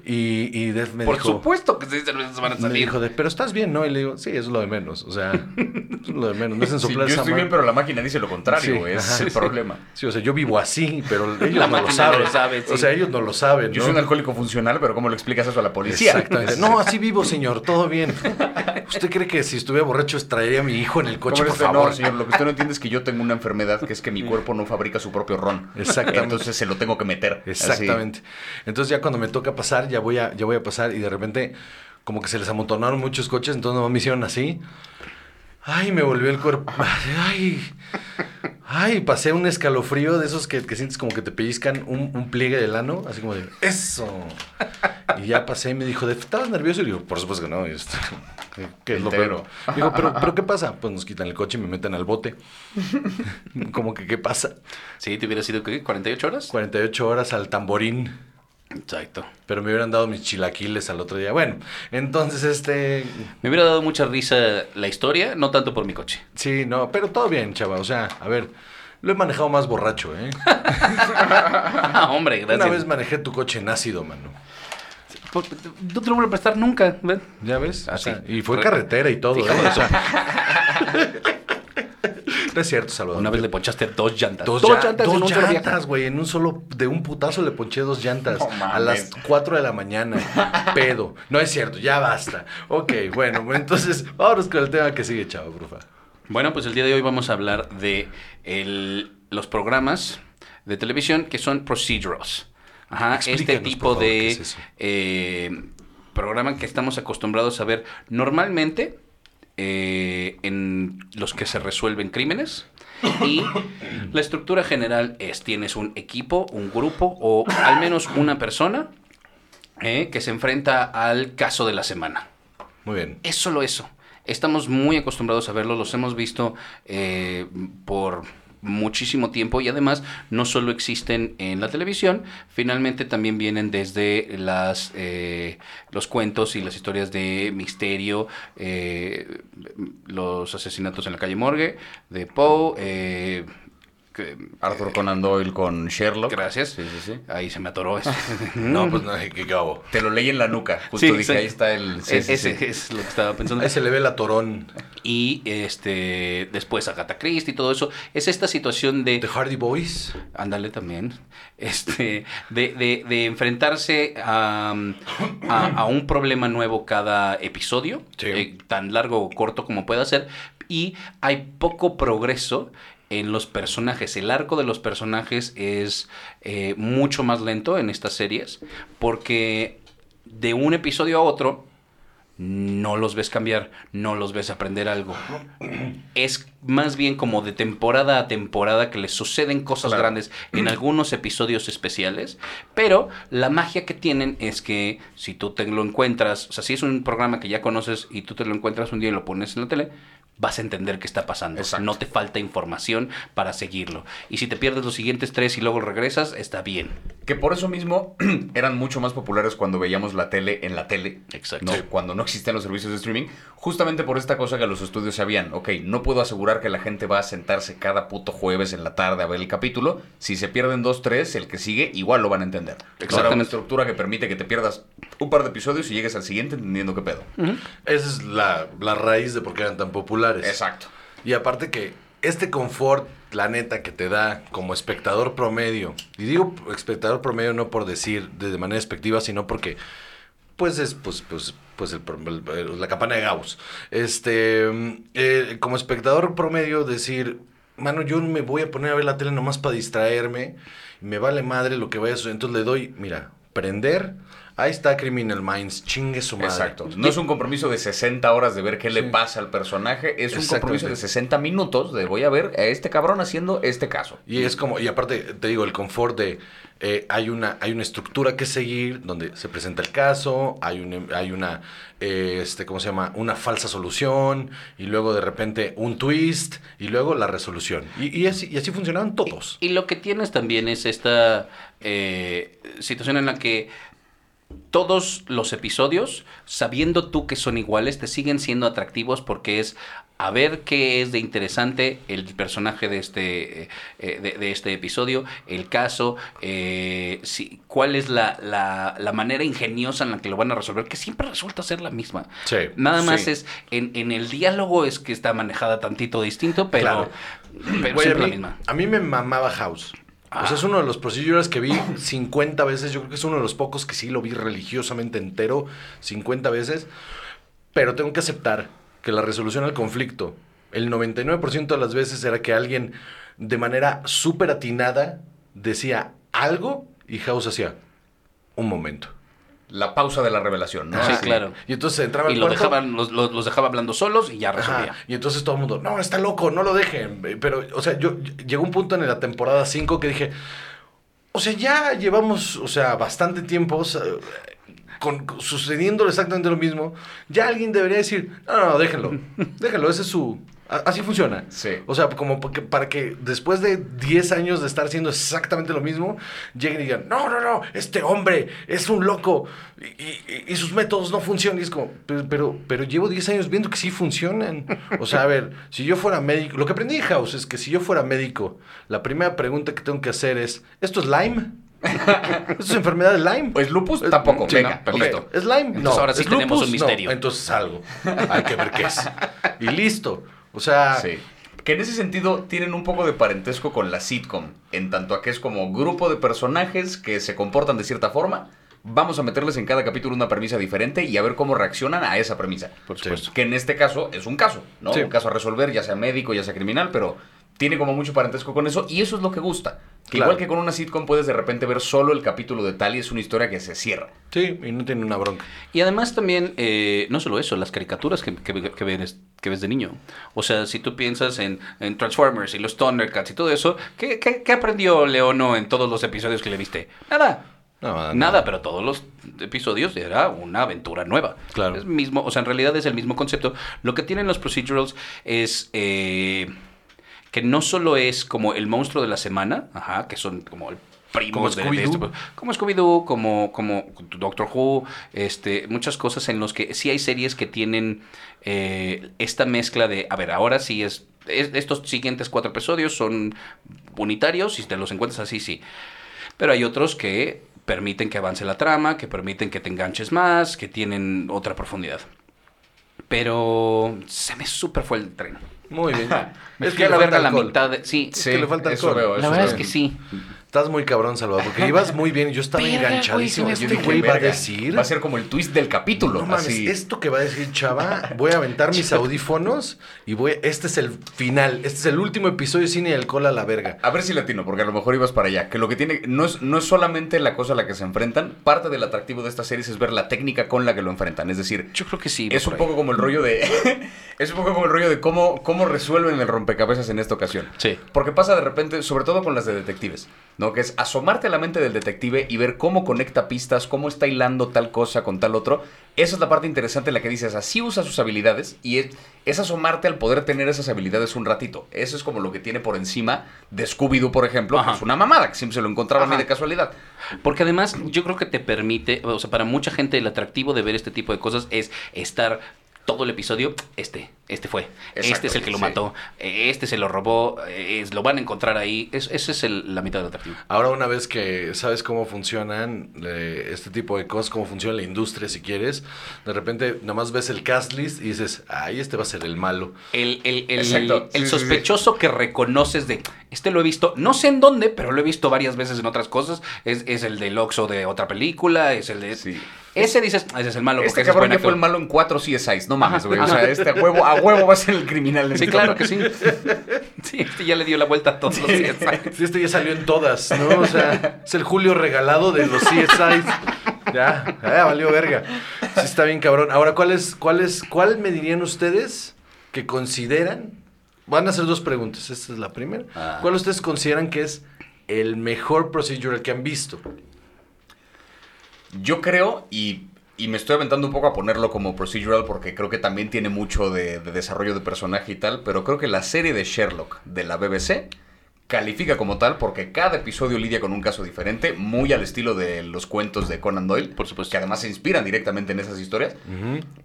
Y, me Por dijo, supuesto que seis cervezas van a me salir. dijo de, pero estás bien, ¿no? Y le digo, sí, eso es lo de menos. O sea, es lo de menos. me hacen Sí, soplar yo esa estoy bien, pero la máquina dice lo contrario, Sí, ajá. es el problema. Sí, o sea, yo vivo así, pero ellos La no lo saben. no lo sabe, sí. O sea, ellos no lo saben, Yo ¿no? soy un alcohólico funcional, pero ¿cómo le explicas eso a la policía? Exactamente. No, así vivo, señor, todo bien. ¿Usted cree que si estuviera borracho traería a mi hijo en el ¿Cómo coche, por favor? No, señor, lo que usted no entiende es que yo tengo una enfermedad que es que mi cuerpo no fabrica su propio ron. Exactamente. Entonces se lo tengo que meter. Exactamente. Entonces ya cuando me toca pasar, ya voy a, ya voy a pasar y de repente como que se les amontonaron muchos coches, entonces nomás me hicieron así. Ay, me volvió el cuerpo. Ay, ay, pasé un escalofrío de esos que, que sientes como que te pellizcan un, un pliegue del ano, así como de, eso. Y ya pasé y me dijo, "¿De- ¿estabas nervioso? Y digo, por supuesto que no. y esto, ¿qué- ¿Qué es lo peor? Digo, ¿pero, ¿pero qué pasa? Pues nos quitan el coche y me meten al bote. como que, ¿qué pasa? Sí, te hubiera sido, ¿qué? ¿48 horas? 48 horas al tamborín. Exacto. Pero me hubieran dado mis chilaquiles al otro día. Bueno, entonces este. Me hubiera dado mucha risa la historia, no tanto por mi coche. Sí, no, pero todo bien, chava. O sea, a ver, lo he manejado más borracho, ¿eh? Ah, hombre, gracias. Una vez manejé tu coche en ácido, mano. Por- No te lo vuelvo a prestar nunca. ¿ven? ¿Ya ves? O Así. sea, y fue Re- carretera y todo, ¿eh? O sea, no es cierto, Salvador. Una vez le ponchaste dos llantas. Dos, dos llan- llantas en dos un solo día. llantas, güey. En un solo, de un putazo le ponché dos llantas. No a las 4 de la mañana. Pedo. No es cierto, ya basta. Ok, bueno, entonces, vámonos con el tema que sigue, chavo, favor. Bueno, pues el día de hoy vamos a hablar de el- los programas de televisión que son procedurals. Ajá, este tipo favor, de eh, programa que estamos acostumbrados a ver normalmente eh, en los que se resuelven crímenes. Y la estructura general es, tienes un equipo, un grupo o al menos una persona eh, que se enfrenta al caso de la semana. Muy bien. Es solo eso. Estamos muy acostumbrados a verlo, los hemos visto eh, por muchísimo tiempo y además no solo existen en la televisión, finalmente también vienen desde las eh, los cuentos y las historias de misterio, eh, los asesinatos en la calle Morgue, de Poe, eh, que- Arthur Conan Doyle con Sherlock. gracias. Sí, sí, sí. Ahí se me atoró eso. No, pues no, que cabo. Te lo leí en la nuca. Justo Sí, dije, sí. ahí está el... sí, sí, ese sí. es lo que estaba pensando. Ahí se le ve la torón Y este después Agatha Christie y todo eso. Es esta situación de. de Hardy Boys. Ándale también. Este. De, de- de enfrentarse a, a- a un problema nuevo cada episodio. Sí. eh, tan largo o corto como pueda ser. Y hay poco progreso en los personajes. El arco de los personajes es eh, mucho más lento en estas series. Porque de un episodio a otro no los ves cambiar, no los ves aprender algo. Es más bien como de temporada a temporada que les suceden cosas Claro. grandes en algunos episodios especiales, pero la magia que tienen es que si tú te lo encuentras, o sea, si es un programa que ya conoces y tú te lo encuentras un día y lo pones en la tele, vas a entender qué está pasando. Exacto. No te falta información para seguirlo. Y si te pierdes los siguientes tres y luego regresas, está bien. Que por eso mismo eran mucho más populares cuando veíamos la tele en la tele. Exacto. ¿no? Sí. Cuando no existían los servicios de streaming. Justamente por esta cosa que los estudios sabían. Ok, no puedo asegurar que la gente va a sentarse cada puto jueves en la tarde a ver el capítulo. Si se pierden dos, tres, el que sigue igual lo van a entender. Exactamente. una Exactamente. estructura que permite que te pierdas un par de episodios y llegues al siguiente entendiendo qué pedo. Esa es la, la raíz de por qué eran tan populares. Exacto. Y aparte que este confort, la neta, que te da como espectador promedio, y digo espectador promedio no por decir de, manera despectiva, sino porque, pues es, pues, pues, pues el el- la campana de Gauss. Este, eh, como espectador promedio decir, mano, yo me voy a poner a ver la tele nomás para distraerme, me vale madre lo que vaya a suceder, entonces le doy, mira, prender, ahí está Criminal Minds, chingue su madre. Exacto. No es un compromiso de 60 horas de ver qué le pasa al personaje, es un compromiso de 60 minutos de voy a ver a este cabrón haciendo este caso. Y es como, y aparte, te digo, el confort de eh, hay una, hay una estructura que seguir donde se presenta el caso, hay un, hay una, eh, este, ¿cómo se llama? Una falsa solución, y luego de repente un twist, y luego la resolución. Y, y así, y así funcionaban todos. Y lo que tienes también es esta eh, situación en la que todos los episodios, sabiendo tú que son iguales, te siguen siendo atractivos porque es a ver qué es de interesante el personaje de este, eh, de, de este episodio, el caso, eh, si- cuál es la, la- la manera ingeniosa en la que lo van a resolver, que siempre resulta ser la misma. Sí, Nada más sí. es, en, en el diálogo es que está manejada tantito distinto, pero, Claro. pero Güey, a, siempre la mí, misma. a mí me mamaba House. O sea, es uno de los procedurals que vi 50 veces. Yo creo que es uno de los pocos que sí lo vi religiosamente entero 50 veces. Pero tengo que aceptar que la resolución al conflicto, el 99% de las veces era que alguien de manera súper atinada decía algo y House hacía un momento. La pausa de la revelación, ¿no? Sí, Así. claro. Y entonces entraba Y al lo cuarto, dejaban, los, los- los dejaba hablando solos y ya Ajá, resolvía. Y entonces todo el mundo, no, está loco, no lo dejen. Pero, o sea, yo llegó un punto en la temporada 5 que dije, o sea, ya llevamos, o sea, bastante tiempo o sea, con, con- sucediendo exactamente lo mismo. Ya alguien debería decir, no, no, no, déjenlo, déjenlo, ese es su... Así funciona. Sí. O sea, como porque- para que después de 10 años de estar haciendo exactamente lo mismo, lleguen y digan, no, no, no, este hombre es un loco y, y- y sus métodos no funcionan. Y es como, pero, pero, pero llevo 10 años viendo que sí funcionan. O sea, a ver, si yo fuera médico, lo que aprendí en House es que si yo fuera médico, la primera pregunta que tengo que hacer es, ¿esto es Lyme? ¿Esto es enfermedad de Lyme? Pues lupus Eh, tampoco. sí, Venga, no. ¿Es Lyme? Entonces no. ahora sí ¿Es tenemos lupus? un No. misterio. Entonces algo. Hay que ver qué es. Y listo. O sea, Sí. Que en ese sentido tienen un poco de parentesco con la sitcom, en tanto a que es como grupo de personajes que se comportan de cierta forma. Vamos a meterles en cada capítulo una premisa diferente y a ver cómo reaccionan a esa premisa. Por Sí. supuesto. Que en este caso es un caso, ¿no? Sí. Un caso a resolver, ya sea médico, ya sea criminal, pero tiene como mucho parentesco con eso y eso es lo que gusta. Que Claro. igual que con una sitcom puedes de repente ver solo el capítulo de tal y es una historia que se cierra. sí, y no tiene una bronca. Y además también, eh, no solo eso, las caricaturas que, que- que ves, que ves de niño. O sea, si tú piensas en, en Transformers y los Thundercats y todo eso, ¿qué, qué, qué aprendió Leono en todos los episodios que le viste? Nada. No, nada. Nada, pero todos los episodios era una aventura nueva. Claro. Es mismo, o sea, en realidad es el mismo concepto. Lo que tienen los procedurals es eh, que no solo es como el monstruo de la semana, ajá, que son como el primo de, este- como Scooby-Doo, como, como Doctor Who, este, muchas cosas en los que sí hay series que tienen eh, esta mezcla de, a ver, ahora sí es, es- estos siguientes cuatro episodios son unitarios, si te los encuentras así, sí. Pero hay otros que permiten que avance la trama, que permiten que te enganches más, que tienen otra profundidad. Pero se me súper fue el tren. Muy bien. Es a le la la mitad de... Sí, Es que le falta eso alcohol. veo, la verdad es que sí. Estás muy cabrón, Salvador, porque ibas muy bien y yo estaba Verga, enganchadísimo. güey, me Este güey va a decir... Va a ser como el twist del capítulo. No mames, así. esto que va a decir Chava, voy a aventar mis audífonos y voy... Este es el final, este es el último episodio de Cine y Alcohol a la verga. A ver si latino, porque a lo mejor ibas para allá. Que lo que tiene no es, no es solamente la cosa a la que se enfrentan. Parte del atractivo de estas series es ver la técnica con la que lo enfrentan. Es decir, Yo creo que sí. es un ahí. poco como el rollo de. es un poco como el rollo de cómo, cómo resuelven el rompecabezas en esta ocasión. Sí. Porque pasa de repente, sobre todo con las de detectives, ¿no? Que es asomarte a la mente del detective y ver cómo conecta pistas, cómo está hilando tal cosa con tal otro. Esa es la parte interesante en la que dices, así usa sus habilidades y es, es asomarte al poder tener esas habilidades un ratito. Eso es como lo que tiene por encima de Scooby-Doo, por ejemplo, que es una mamada, que siempre se lo encontraba a mí Ajá. de casualidad. Porque además yo creo que te permite, o sea, para mucha gente el atractivo de ver este tipo de cosas es estar todo el episodio, este, este fue, Exacto, este es el que lo sí. mató, este se lo robó, es- lo van a encontrar ahí, es, ese es el- la mitad del atractivo. Ahora una vez que sabes cómo funcionan eh, este tipo de cosas, cómo funciona la industria si quieres, de repente nomás ves el cast list y dices, ay, este va a ser el malo. El, el- el- Exacto, el sí, sí, sospechoso que reconoces de, este lo he visto, no sé en dónde, pero lo he visto varias veces en otras cosas, es, es el del Oxo de otra película, es el de... Sí. Ese dices, "Ah, ese es el malo. porque Este es cabrón ya fue el actor". malo en cuatro CSIs, no mames, güey. O sea, este a huevo, a huevo va a ser el criminal. Sí, claro que sí. Sí, este ya le dio la vuelta a todos los CSI. Sí, este ya salió en todas, ¿no? O sea, es el Julio regalado de los CSIs. Ya, ya valió verga. Sí, está bien cabrón. Ahora, ¿cuál es, cuál es, cuál me dirían ustedes que consideran? Van a hacer dos preguntas. Esta es la primera. Ah. ¿Cuál ustedes consideran que es el mejor procedural que han visto? Yo creo, y, y me estoy aventando un poco a ponerlo como procedural porque creo que también tiene mucho de, de desarrollo de personaje y tal, pero creo que la serie de Sherlock de la BBC califica como tal porque cada episodio lidia con un caso diferente, muy al estilo de los cuentos de Conan Doyle, Por supuesto. que además se inspiran directamente en esas historias,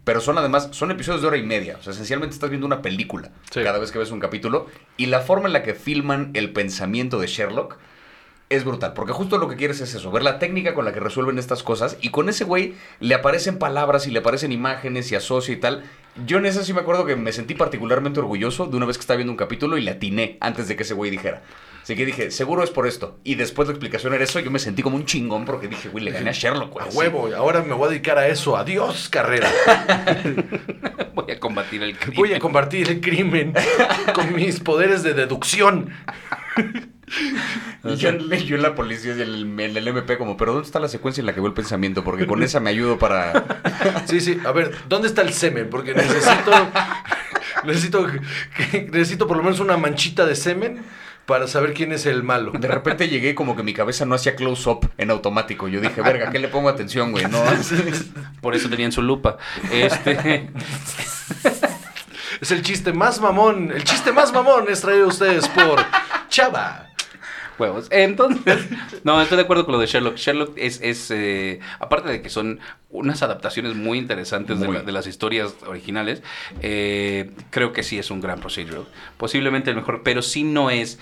pero son además, son episodios de hora y media, o sea, esencialmente estás viendo una película Sí. cada vez que ves un capítulo, y la forma en la que filman el pensamiento de Sherlock es brutal, porque justo lo que quieres es eso, ver la técnica con la que resuelven estas cosas, y con ese güey le aparecen palabras y le aparecen imágenes y asocia y tal. Yo en esa sí me acuerdo que me sentí particularmente orgulloso de una vez que estaba viendo un capítulo y le atiné antes de que ese güey dijera. Así que dije, seguro es por esto. Y después la explicación era eso, yo me sentí como un chingón porque dije, güey, le gané a Sherlock, güey. A huevo, y ahora me voy a dedicar a eso. Adiós, carrera. Voy a combatir el crimen. Voy a combatir el crimen con mis poderes de deducción. Y yo, en- yo en la policía y en el, en el MP como, pero ¿dónde está la secuencia en la que veo el pensamiento? Porque con esa me ayudo para... Sí, sí. A ver, ¿dónde está el semen? Porque necesito. necesito, que- necesito por lo menos una manchita de semen para saber quién es el malo. De repente llegué como que mi cabeza no hacía close-up en automático. Yo dije, verga, ¿qué le pongo atención, güey? No, Por eso tenían su lupa. Este, Es el chiste más mamón. El chiste más mamón es traído a ustedes por Chava. Huevos. Entonces, no, estoy de acuerdo con lo de Sherlock. Sherlock es, es eh, aparte de que son unas adaptaciones muy interesantes de, Muy. la- de las historias originales, eh, creo que sí es un gran procedural. Posiblemente el mejor, pero sí no es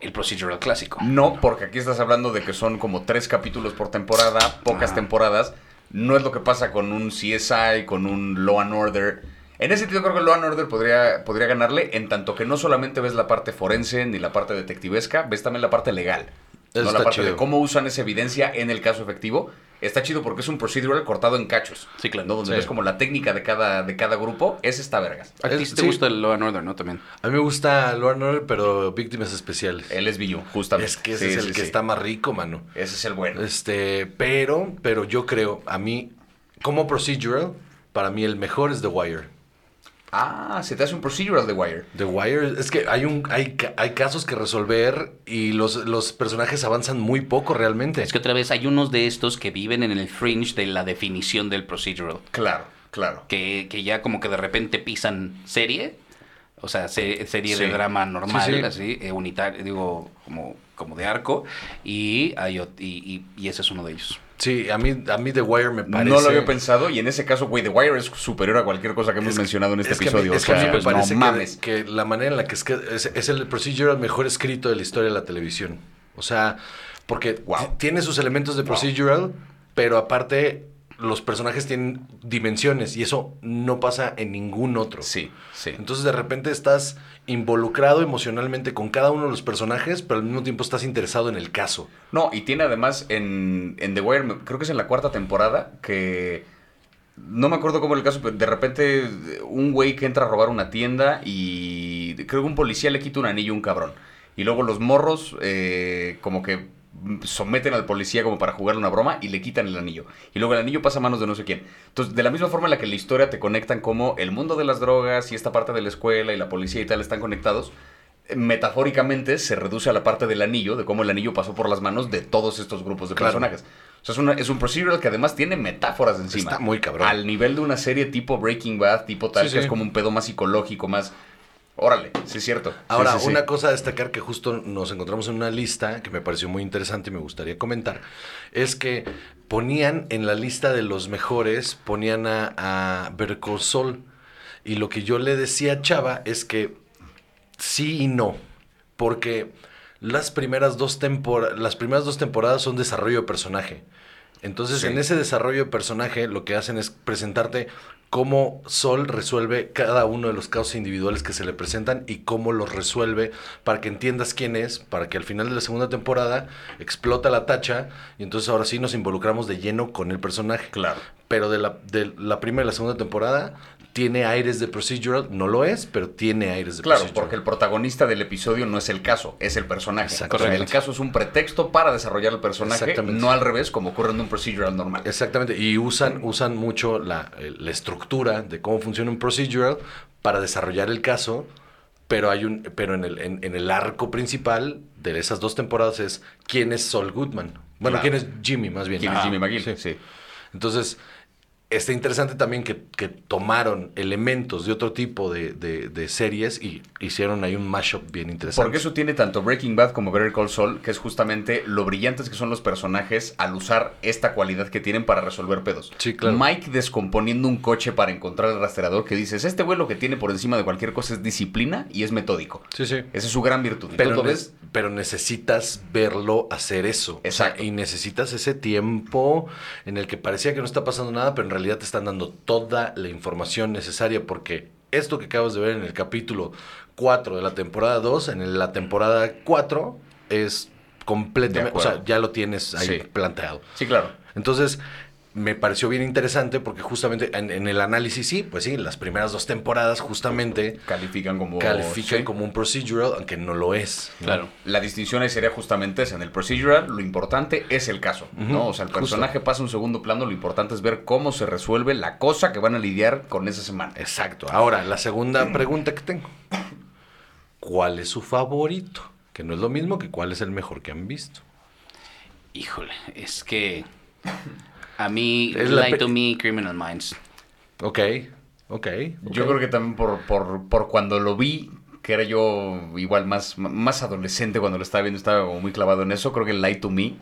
el procedural clásico. no, porque aquí estás hablando de que son como tres capítulos por temporada, pocas temporadas. No es lo que pasa con un CSI, con un Law and Order. En ese sentido creo que Law and Order podría, podría ganarle en tanto que no solamente ves la parte forense ni la parte detectivesca, ves también la parte legal. Eso no la parte de cómo usan esa evidencia en el caso efectivo. Está chido porque es un procedural cortado en cachos. Sí, claro. ¿no? Donde Sí. ves como la técnica de cada, de cada grupo. Es esta vergas. A ti te sí. gusta el Law and Order, ¿no? También. A mí me gusta Law and Order, pero víctimas especiales. Él es Billu, justamente. Es que ese Sí, es el sí, que sí. está más rico, mano. Ese es el bueno. Este, pero, pero yo creo, a mí, como procedural, para mí el mejor es The Wire. Ah, se te hace un procedural de Wire. The Wire, es que hay un, hay, hay casos que resolver y los, los personajes avanzan muy poco realmente. Es que otra vez hay unos de estos que viven en el fringe de la definición del procedural. Claro, claro. que, que ya como que de repente pisan serie, o sea, se- serie de drama normal, Sí, sí. así, eh, unitario, digo, como, como de arco, y, hay y- y ese es uno de ellos. Sí, a mí, a mí The Wire me parece... No lo había pensado y en ese caso, güey, The Wire es superior a cualquier cosa que hemos Es mencionado en este es que episodio. es que a o mí sea, me parece no que- mames. que, la manera en la que es, que es, el procedural mejor escrito de la historia de la televisión. O sea, porque Wow. tiene sus elementos de Wow. procedural, pero aparte los personajes tienen dimensiones y eso no pasa en ningún otro. Sí, sí. Entonces de repente estás involucrado emocionalmente con cada uno de los personajes, pero al mismo tiempo estás interesado en el caso. No, y tiene además en, en The Wire, creo que es en la cuarta temporada, que no me acuerdo cómo era el caso, pero de repente un güey que entra a robar una tienda y creo que un policía le quita un anillo a un cabrón. Y luego los morros eh, como que someten al policía como para jugarle una broma y le quitan el anillo. Y luego el anillo pasa a manos de no sé quién. Entonces, de la misma forma en la que la historia te conectan como el mundo de las drogas y esta parte de la escuela y la policía y tal están conectados, metafóricamente se reduce a la parte del anillo, de cómo el anillo pasó por las manos de todos estos grupos de Claro. personajes. O sea, es, una- es un procedural que además tiene metáforas encima. Está muy cabrón. Al nivel de una serie tipo Breaking Bad, tipo tal, Sí, que sí. es como un pedo más psicológico, más... Órale, sí es cierto. Ahora, sí, sí. una cosa a destacar que justo nos encontramos en una lista que me pareció muy interesante y me gustaría comentar, es que ponían en la lista de los mejores, ponían a, a Saul. Y lo que yo le decía a Chava es que sí y no, porque las primeras dos, tempor- las primeras dos temporadas son desarrollo de personaje. Entonces, en ese desarrollo de personaje, lo que hacen es presentarte cómo Sol resuelve cada uno de los casos individuales que se le presentan y cómo los resuelve para que entiendas quién es, para que al final de la segunda temporada explota la tacha y entonces ahora sí nos involucramos de lleno con el personaje. Claro. Pero de la, de la primera y la segunda temporada tiene aires de procedural, no lo es, pero tiene aires de Claro, procedural. porque el protagonista del episodio no es el caso, es el personaje. O sea, el caso es un pretexto para desarrollar el personaje, no al revés, como ocurre en un procedural normal. Exactamente, y usan, usan mucho la, el- la estructura de cómo funciona un procedural para desarrollar el caso, pero hay un, pero en el, en, en el arco principal de esas dos temporadas es quién es Saul Goodman. Bueno, Claro. quién es Jimmy, más bien. ¿Quién es Ah, Jimmy McGill? sí. Sí. Entonces, está interesante también que, que tomaron elementos de otro tipo de, de- de series y hicieron ahí un mashup bien interesante. Porque eso tiene tanto Breaking Bad como Better Call Saul, que es justamente lo brillantes que son los personajes al usar esta cualidad que tienen para resolver pedos. Sí, claro. Mike descomponiendo un coche para encontrar el rastreador que dices, este güey lo que tiene por encima de cualquier cosa es disciplina y es metódico. Sí, sí. Esa es su gran virtud. Pero, ne- necesitas verlo hacer eso. O sea, Exacto. y necesitas ese tiempo en el que parecía que no está pasando nada, pero en realidad te están dando toda la información necesaria porque esto que acabas de ver en el capítulo 4 de la temporada 2, en la temporada 4 es completamente, o sea, ya lo tienes ahí Sí. planteado. Sí, claro. Entonces, me pareció bien interesante porque justamente en, en el análisis, sí, pues sí, las primeras dos temporadas justamente Califican como... califican sí. como un procedural, aunque no lo es. ¿no? Claro. La distinción ahí sería justamente esa. En el procedural, lo importante es el caso, ¿no? O sea, el justo. personaje pasa a un segundo plano, lo importante es ver cómo se resuelve la cosa que van a lidiar con esa semana. Exacto. Ahora, la segunda pregunta que tengo. ¿Cuál es su favorito? Que no es lo mismo que cuál es el mejor que han visto. Híjole, es que a mí, Es la Lie to Me, Criminal Minds. Ok, ok. Yo creo que también por, por, por cuando lo vi, que era yo igual más, más adolescente cuando lo estaba viendo, estaba como muy clavado en eso, creo que Light to Me.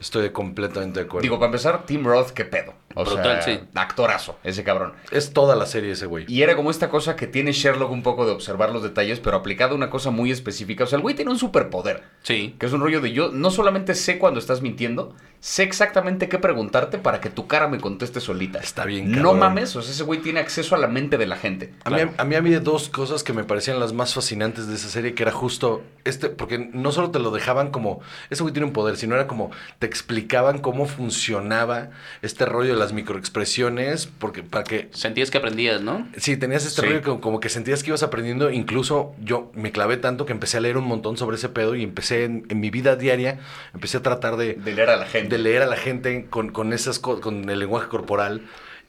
Estoy completamente de acuerdo. Digo, para empezar, Tim Roth, qué pedo. O Brutal, sea, sí. actorazo, ese cabrón. es toda la serie ese güey. Y era como esta cosa que tiene Sherlock un poco de observar los detalles, pero aplicado a una cosa muy específica. O sea, el güey tiene un superpoder. Sí. Que es un rollo de yo no solamente sé cuando estás mintiendo, sé exactamente qué preguntarte para que tu cara me conteste solita. Está bien, No cabrón. mames, o sea, ese güey tiene acceso a la mente de la gente. A, mí, a mí había dos cosas que me parecían las más fascinantes de esa serie, que era justo este, porque no solo te lo dejaban como, ese güey tiene un poder, sino era como, te explicaban cómo funcionaba este rollo de las microexpresiones, porque para que Sentías que aprendías, ¿no? Sí, tenías este Sí. rollo como, como que sentías que ibas aprendiendo. Incluso yo me clavé tanto que empecé a leer un montón sobre ese pedo y empecé en, en mi vida diaria, empecé a tratar de, De leer a la gente. de leer a la gente con, con esas co- con el lenguaje corporal.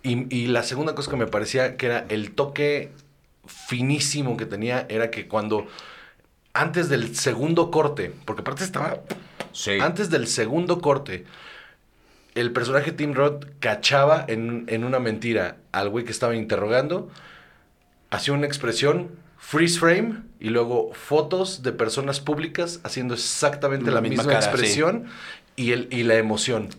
Y, y la segunda cosa que me parecía que era el toque finísimo que tenía era que cuando antes del segundo corte, porque aparte estaba Sí. antes del segundo corte, el personaje Tim Roth cachaba en, en una mentira al güey que estaba interrogando, hacía una expresión, freeze frame, y luego fotos de personas públicas haciendo exactamente La la, misma misma, cara, expresión y, el, y la emoción.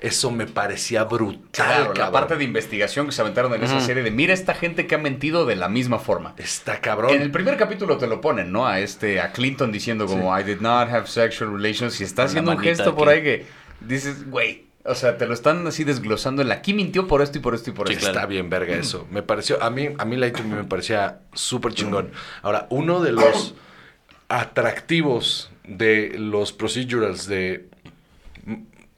Eso me parecía brutal. Claro, la parte de investigación que se aventaron en esa serie de mira esta gente que ha mentido de la misma forma. Está cabrón. En el primer capítulo te lo ponen, ¿no? A este, a Clinton diciendo como I did not have sexual relations y está haciendo un gesto por ahí que dices, güey, o sea, te lo están así desglosando. El aquí mintió por esto y por esto y por Sí, esto. claro. Está bien, verga, eso. Me pareció, a mí, a mí Light to Me me parecía súper chingón. Ahora, uno de los atractivos de los procedurals de,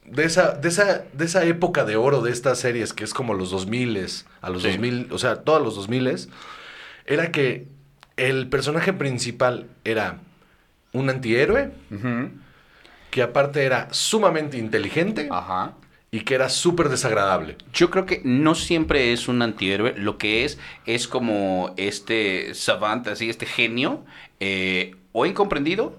de, esa, de, esa, de esa época de oro de estas series, que es como los 2000 a los Sí. 2000, o sea, todos los 2000 era que el personaje principal era un antihéroe, Ujú. Que aparte era sumamente inteligente Ajá. y que era súper desagradable. Yo creo que no siempre es un antihéroe. Lo que es, es como este savant, así, este genio, eh, o incomprendido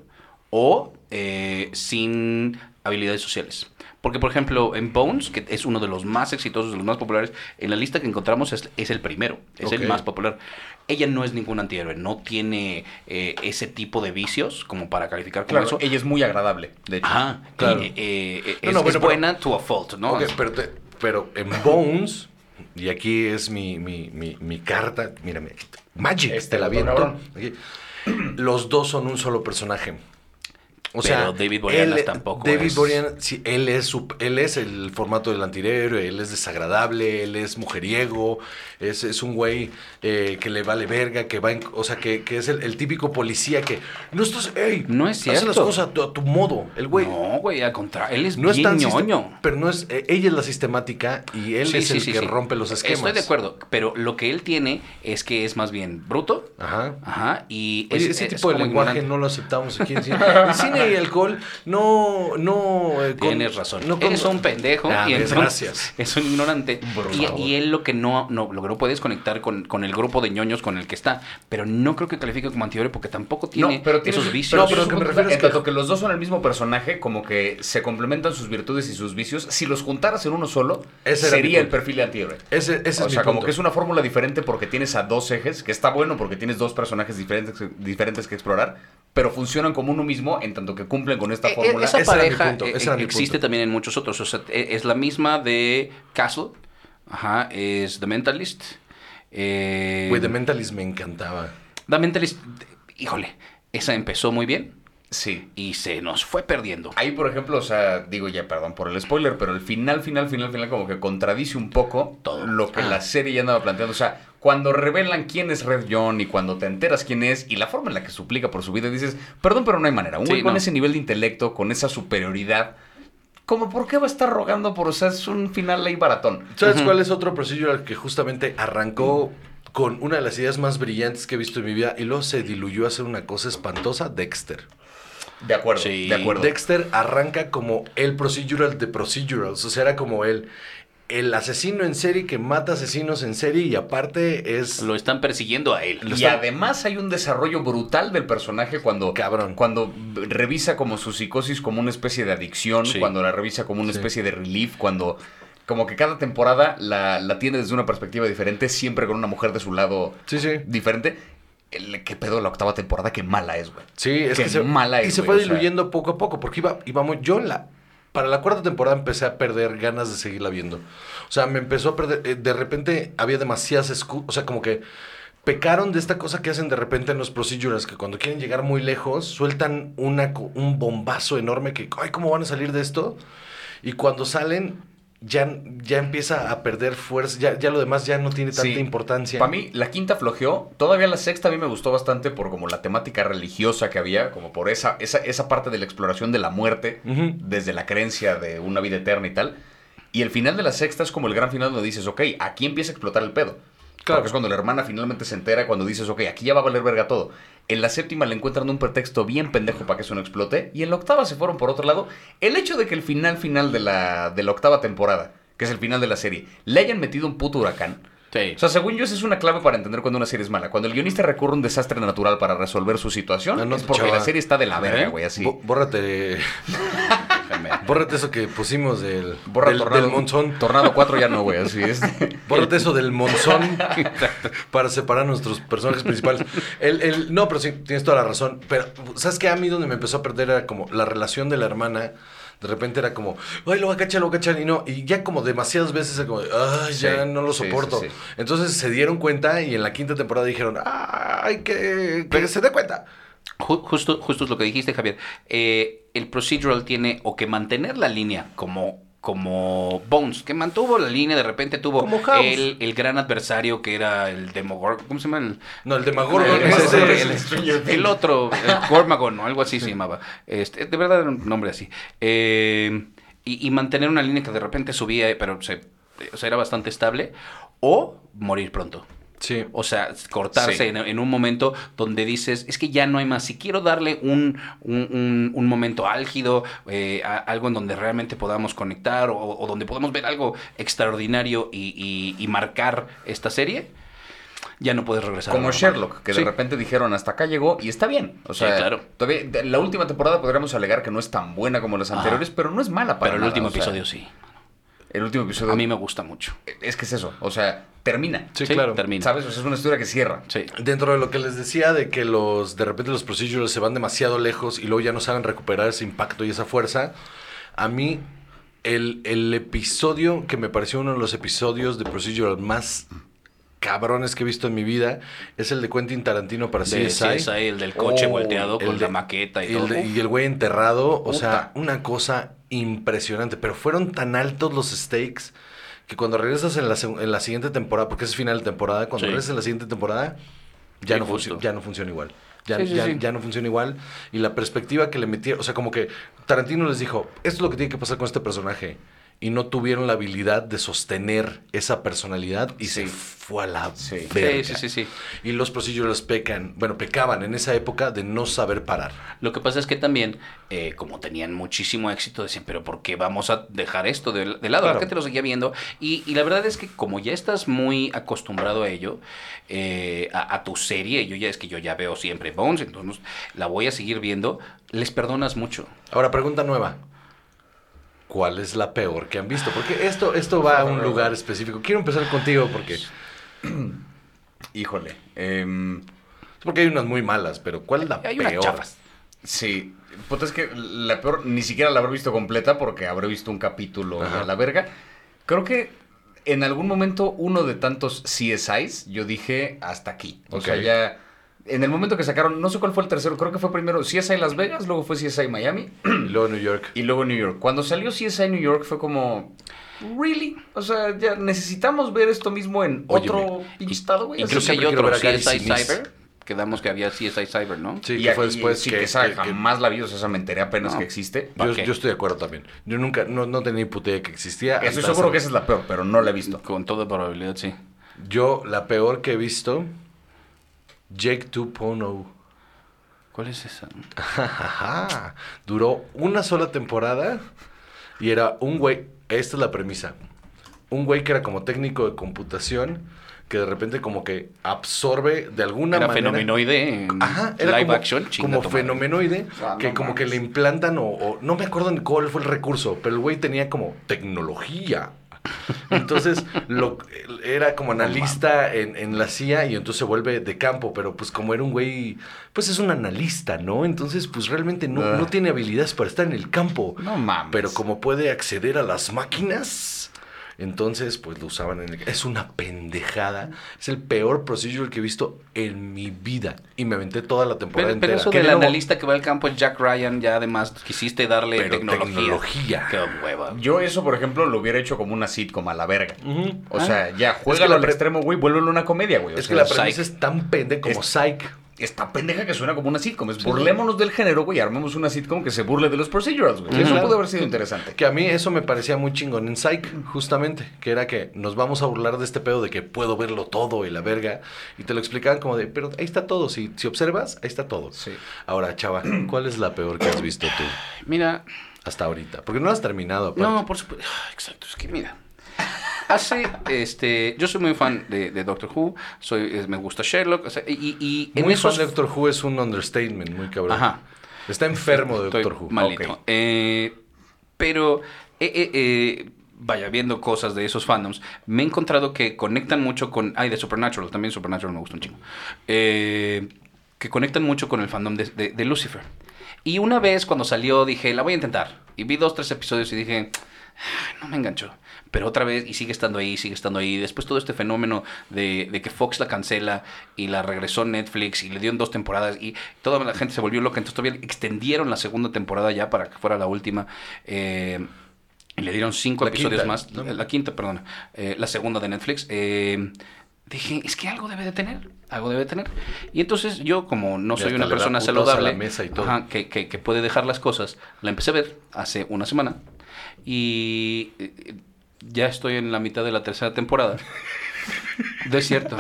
o eh, sin habilidades sociales. Porque, por ejemplo, en Bones, que es uno de los más exitosos, de los más populares, en la lista que encontramos es, es el primero, es el más popular. Ella no es ningún antihéroe, no tiene eh, ese tipo de vicios como para calificar como Claro, eso. ella es muy agradable, de hecho. Ajá, Claro. y, eh, eh, No, es, no, es bueno, pero- buena to a fault, ¿no? Ok, pero, te- pero en Bones, y aquí es mi, mi, mi, mi carta, mírame, Magic, Este te la viento. Los dos son un solo personaje. O Pero sea, David Boreanaz él- tampoco David es- Boreanaz, sí, él es, su- él es el formato del antihéroe, él es desagradable, él es mujeriego, es, es un güey eh, que le vale verga, que va en- o sea, que, que es el, el típico policía que no estás, ey, No es Haz las cierto. cosas a tu, a tu modo. El güey no, güey, al contrario, él es no es tan ñoño. pero no es eh, ella es la sistemática y él Sí, es sí, el sí, que rompe los esquemas. Estoy de acuerdo, pero lo que él tiene es que es más bien bruto. Ajá. Ajá, y Oye, es- ese es tipo de lenguaje ignorante. no lo aceptamos aquí en cine. El cine y alcohol no... no eh, con- Tienes razón. no con- Eres un pendejo Ah, y gracias. es un ignorante. Y, y él lo que no, no, lo que no puede es conectar con, con el grupo de ñoños con el que está. Pero no creo que califique como antihéroe porque tampoco tiene no, pero esos vicios. pero No, pero lo que me refiero es en que- tanto que los dos son el mismo personaje, como que se complementan sus virtudes y sus vicios. Si los juntaras en uno solo, Ese sería el perfil de antihéroe. Ese, ese es o mi sea, como punto. que es una fórmula diferente porque tienes a dos ejes, que está bueno porque tienes dos personajes diferentes, diferentes que explorar, pero funcionan como uno mismo en tanto que cumplen con esta Eh, eh, fórmula. Esa pareja punto, eh, existe también en muchos otros. O sea, eh, es la misma de Castle. Ajá, es The Mentalist. Eh, Güey, The Mentalist me encantaba. The Mentalist, híjole, esa empezó muy bien Sí. y se nos fue perdiendo. Ahí, por ejemplo, o sea, digo ya, perdón por el spoiler, pero el final, final, final, final, como que contradice un poco Todo. lo que Ah. la serie ya andaba planteando. O sea, cuando revelan quién es Red John y cuando te enteras quién es y la forma en la que suplica por su vida, dices, perdón, pero no hay manera. Un Sí, güey con no. ese nivel de intelecto, con esa superioridad, como, ¿por qué va a estar rogando por, o sea, es un final ahí baratón? ¿Sabes cuál es otro procedural que justamente arrancó con una de las ideas más brillantes que he visto en mi vida y luego se diluyó a hacer una cosa espantosa? Dexter. De acuerdo, Sí. de acuerdo. Dexter arranca como el procedural de procedurals, o sea, era como el, el asesino en serie que mata asesinos en serie y aparte es... Lo están persiguiendo a él. Lo Y está- además hay un desarrollo brutal del personaje cuando, Cabrón. cuando revisa como su psicosis como una especie de adicción, Sí. cuando la revisa como una Sí. especie de relief, cuando como que cada temporada la, la tiene desde una perspectiva diferente, siempre con una mujer de su lado Sí, sí. diferente. ¿Qué pedo la octava temporada? Qué mala es, güey. Sí, es Qué que se, mala y es, se güey, fue o sea. diluyendo poco a poco, porque iba, íbamos, yo en la, para la cuarta temporada empecé a perder ganas de seguirla viendo. O sea, me empezó a perder, eh, de repente había demasiadas excusas, o sea, como que pecaron de esta cosa que hacen de repente en los procedures, que cuando quieren llegar muy lejos, sueltan una, un bombazo enorme que, ay, ¿cómo van a salir de esto? Y cuando salen, ya, ya empieza a perder fuerza, ya, ya lo demás ya no tiene tanta Sí. importancia. Para mí, la quinta flojeó. Todavía la sexta a mí me gustó bastante por como la temática religiosa que había, como por esa, esa, esa parte de la exploración de la muerte, desde la creencia de una vida eterna y tal. Y el final de la sexta es como el gran final donde dices, ok, aquí empieza a explotar el pedo. Claro. Porque es cuando la hermana finalmente se entera, cuando dices, ok, aquí ya va a valer verga todo. En la séptima le encuentran un pretexto bien pendejo para que eso no explote. Y en la octava se fueron por otro lado. El hecho de que el final final de la, de la octava temporada, que es el final de la serie, le hayan metido un puto huracán. Sí. O sea, según yo, esa es una clave para entender cuando una serie es mala. Cuando el guionista recurre a un desastre natural para resolver su situación, no, es porque chava. la serie está de la verga, ¿Eh? güey, así. Bó- Bórrate, bórrate eso que pusimos del, Borra del, Tornado, del monzón. Tornado 4 ya no, güey, así es. Bórrate eso del monzón para separar a nuestros personajes principales. El, el- no, pero sí, tienes toda la razón. Pero, ¿sabes qué? A mí donde me empezó a perder era como la relación de la hermana. De repente era como, ay, lo va a cachar, lo va a cachar. Y no, y ya como demasiadas veces era como, ay, ya Sí, no lo soporto. sí, sí. Entonces se dieron cuenta y en la quinta temporada dijeron, ay, que, que se dé cuenta. Ju- Justo, justo es lo que dijiste, Javier. Eh, el procedural tiene o que mantener la línea como, como Bones, que mantuvo la línea, de repente tuvo Como House. el, el gran adversario que era el Demogorgon. ¿Cómo se llama? El, No, el Demagorgon el, otro, el Gormagon o algo así se llamaba. Este, de verdad era un nombre así. Eh, y, y mantener una línea que de repente subía, pero se, o sea, era bastante estable. O morir pronto. Sí. O sea, cortarse Sí. en, en un momento donde dices, es que ya no hay más. Si quiero darle un, un, un- un momento álgido, eh, a- algo en donde realmente podamos conectar o, o donde podamos ver algo extraordinario y, y- y marcar esta serie, ya no puedes regresar. Como. Sherlock, que de repente dijeron hasta acá llegó y está bien. O sea, Sí, claro. todavía, la última temporada podríamos alegar que no es tan buena como las Ajá. anteriores, pero no es mala para Pero el nada, último sea, episodio sí. El último episodio. A mí me gusta mucho. Es que es eso. O sea, termina. Sí, claro. Termina. ¿Sabes? O sea, es una historia que cierra. Sí. Dentro de lo que les decía de que los de repente los procedurals se van demasiado lejos y luego ya no saben recuperar ese impacto y esa fuerza, a mí el, el episodio que me pareció uno de los episodios de procedural más cabrones que he visto en mi vida es el de Quentin Tarantino para De CSI. CSI, el del coche Oh, volteado con de- la maqueta y el todo. de- y el güey enterrado, o sea, una cosa impresionante. Pero fueron tan altos los stakes que cuando regresas en la, en la siguiente temporada, porque es final de temporada, cuando Sí. regresas en la siguiente temporada, ya, Sí, no, funcio- ya no funciona igual. Ya, Sí, sí, ya, sí. ya no funciona igual. Y la perspectiva que le metieron, o sea, como que Tarantino les dijo, esto es lo que tiene que pasar con este personaje. Y no tuvieron la habilidad de sostener esa personalidad y se fue a la Sí. verga. Sí, sí, sí, sí. Y los procedurals pecan, bueno, pecaban en esa época de no saber parar. Lo que pasa es que también, eh, como tenían muchísimo éxito, decían, pero ¿por qué vamos a dejar esto de, de lado? Claro. La gente lo seguía viendo. Y, y la verdad es que como ya estás muy acostumbrado a ello, eh, a, a tu serie, yo ya es que yo ya veo siempre Bones, entonces la voy a seguir viendo, les perdonas mucho. Ahora, pregunta nueva. ¿Cuál es la peor que han visto? Porque esto, esto va a un lugar específico. Quiero empezar contigo porque, Híjole. em, porque hay unas muy malas, pero ¿cuál es la Hay unas peor? chafas. sí. Puta, es que la peor, ni siquiera la habré visto completa porque habré visto un capítulo Ajá. a la verga. Creo que en algún momento uno de tantos CSIs, yo dije hasta aquí. O sea, ya. En el momento que sacaron, no sé cuál fue el tercero, creo que fue primero CSI Las Vegas, luego fue CSI Miami Y luego New York. y luego New York. Cuando salió CSI New York fue como, ¿really? O sea, ya necesitamos ver esto mismo en Óyeme, otro pinche estado, güey. Incluso hay otro, CSI. Cyber. Quedamos que había CSI Cyber, ¿no? Sí, y que fue y- después sí, que, que, esa que- jamás la vi, o sea, esa me enteré apenas No. que existe. ¿Pa' yo, yo estoy de acuerdo también. Yo nunca, no, no tenía ni puta idea que existía. Estoy seguro que esa es la peor, pero no la he visto. Con toda probabilidad, sí. Yo, la peor que he visto, Jake 2.0. ¿Cuál es esa? Duró una sola temporada y era un güey, esta es la premisa, un güey que era como técnico de computación que de repente como que absorbe de alguna Era manera... fenomenoide en Ajá, era live como, action. chinga como fenomenoide Ah, que no como que le implantan o, o- no me acuerdo ni cuál fue el recurso, pero el güey tenía como tecnología. Entonces lo, era como analista en, en la CIA y entonces se vuelve de campo, pero pues como era un güey, pues es un analista, ¿no? Entonces pues realmente no, Ah. no tiene habilidades para estar en el campo. No mames. Pero como puede acceder a las máquinas, entonces pues lo usaban en el... Es una pendejada. Es el peor procedural que he visto en mi vida. Y me aventé toda la temporada Pero, pero entera. eso Que del luego- analista que va al campo es Jack Ryan, ya además quisiste darle Pero tecnología. tecnología. Qué hueva. Yo eso, por ejemplo, lo hubiera hecho como una sitcom a la verga. O sea, ya, Es que juega la al extremo, güey, vuélvelo una comedia, güey. Es que la premisa Psych. es tan pendeja como Es- Psych. Está pendeja que suena como una sitcom. Es burlémonos del género, güey, y armemos una sitcom que se burle de los procedurals, güey. Eso pudo haber sido interesante. Que a mí eso me parecía muy chingón en Psych, justamente. Que era que nos vamos a burlar de este pedo de que puedo verlo todo y la verga. Y te lo explicaban como de, pero ahí está todo. Si, si observas, ahí está todo. Sí. Ahora, chava, ¿cuál es la peor que has visto tú Mira, hasta ahorita? Porque no has terminado, aparte. no, por supuesto. Exacto, es que mira. Hace, este, yo soy muy fan de, de Doctor Who, soy, es- me gusta Sherlock, o sea, y, y en Muy esos... fan de Doctor Who es un understatement, muy cabrón. Ajá. Está enfermo de Estoy Doctor Who. malito. Eh, pero, eh, eh, vaya, viendo cosas de esos fandoms, me he encontrado que conectan mucho con... Ay, de Supernatural, también Supernatural me gusta un chingo. Que conectan mucho con el fandom de, de- de Lucifer. Y una vez cuando salió dije, la voy a intentar. Y vi dos, tres episodios y dije, "Ay, no me enganchó. Pero otra vez, y sigue estando ahí, sigue estando ahí. Después todo este fenómeno de, de que Fox la cancela y la regresó a Netflix y le dieron dos temporadas y toda la gente se volvió loca. Entonces todavía extendieron la segunda temporada ya para que fuera la última. Eh, y le dieron cinco La episodios quinta, más. ¿no? La quinta, perdón. eh, la segunda de Netflix. Eh, dije, es que algo debe de tener. Algo debe de tener. Y entonces yo, como no soy una persona saludable, mesa y todo. ajá, que, que- que puede dejar las cosas, la empecé a ver hace una semana. Y eh, ya estoy en la mitad de la tercera temporada. No es cierto.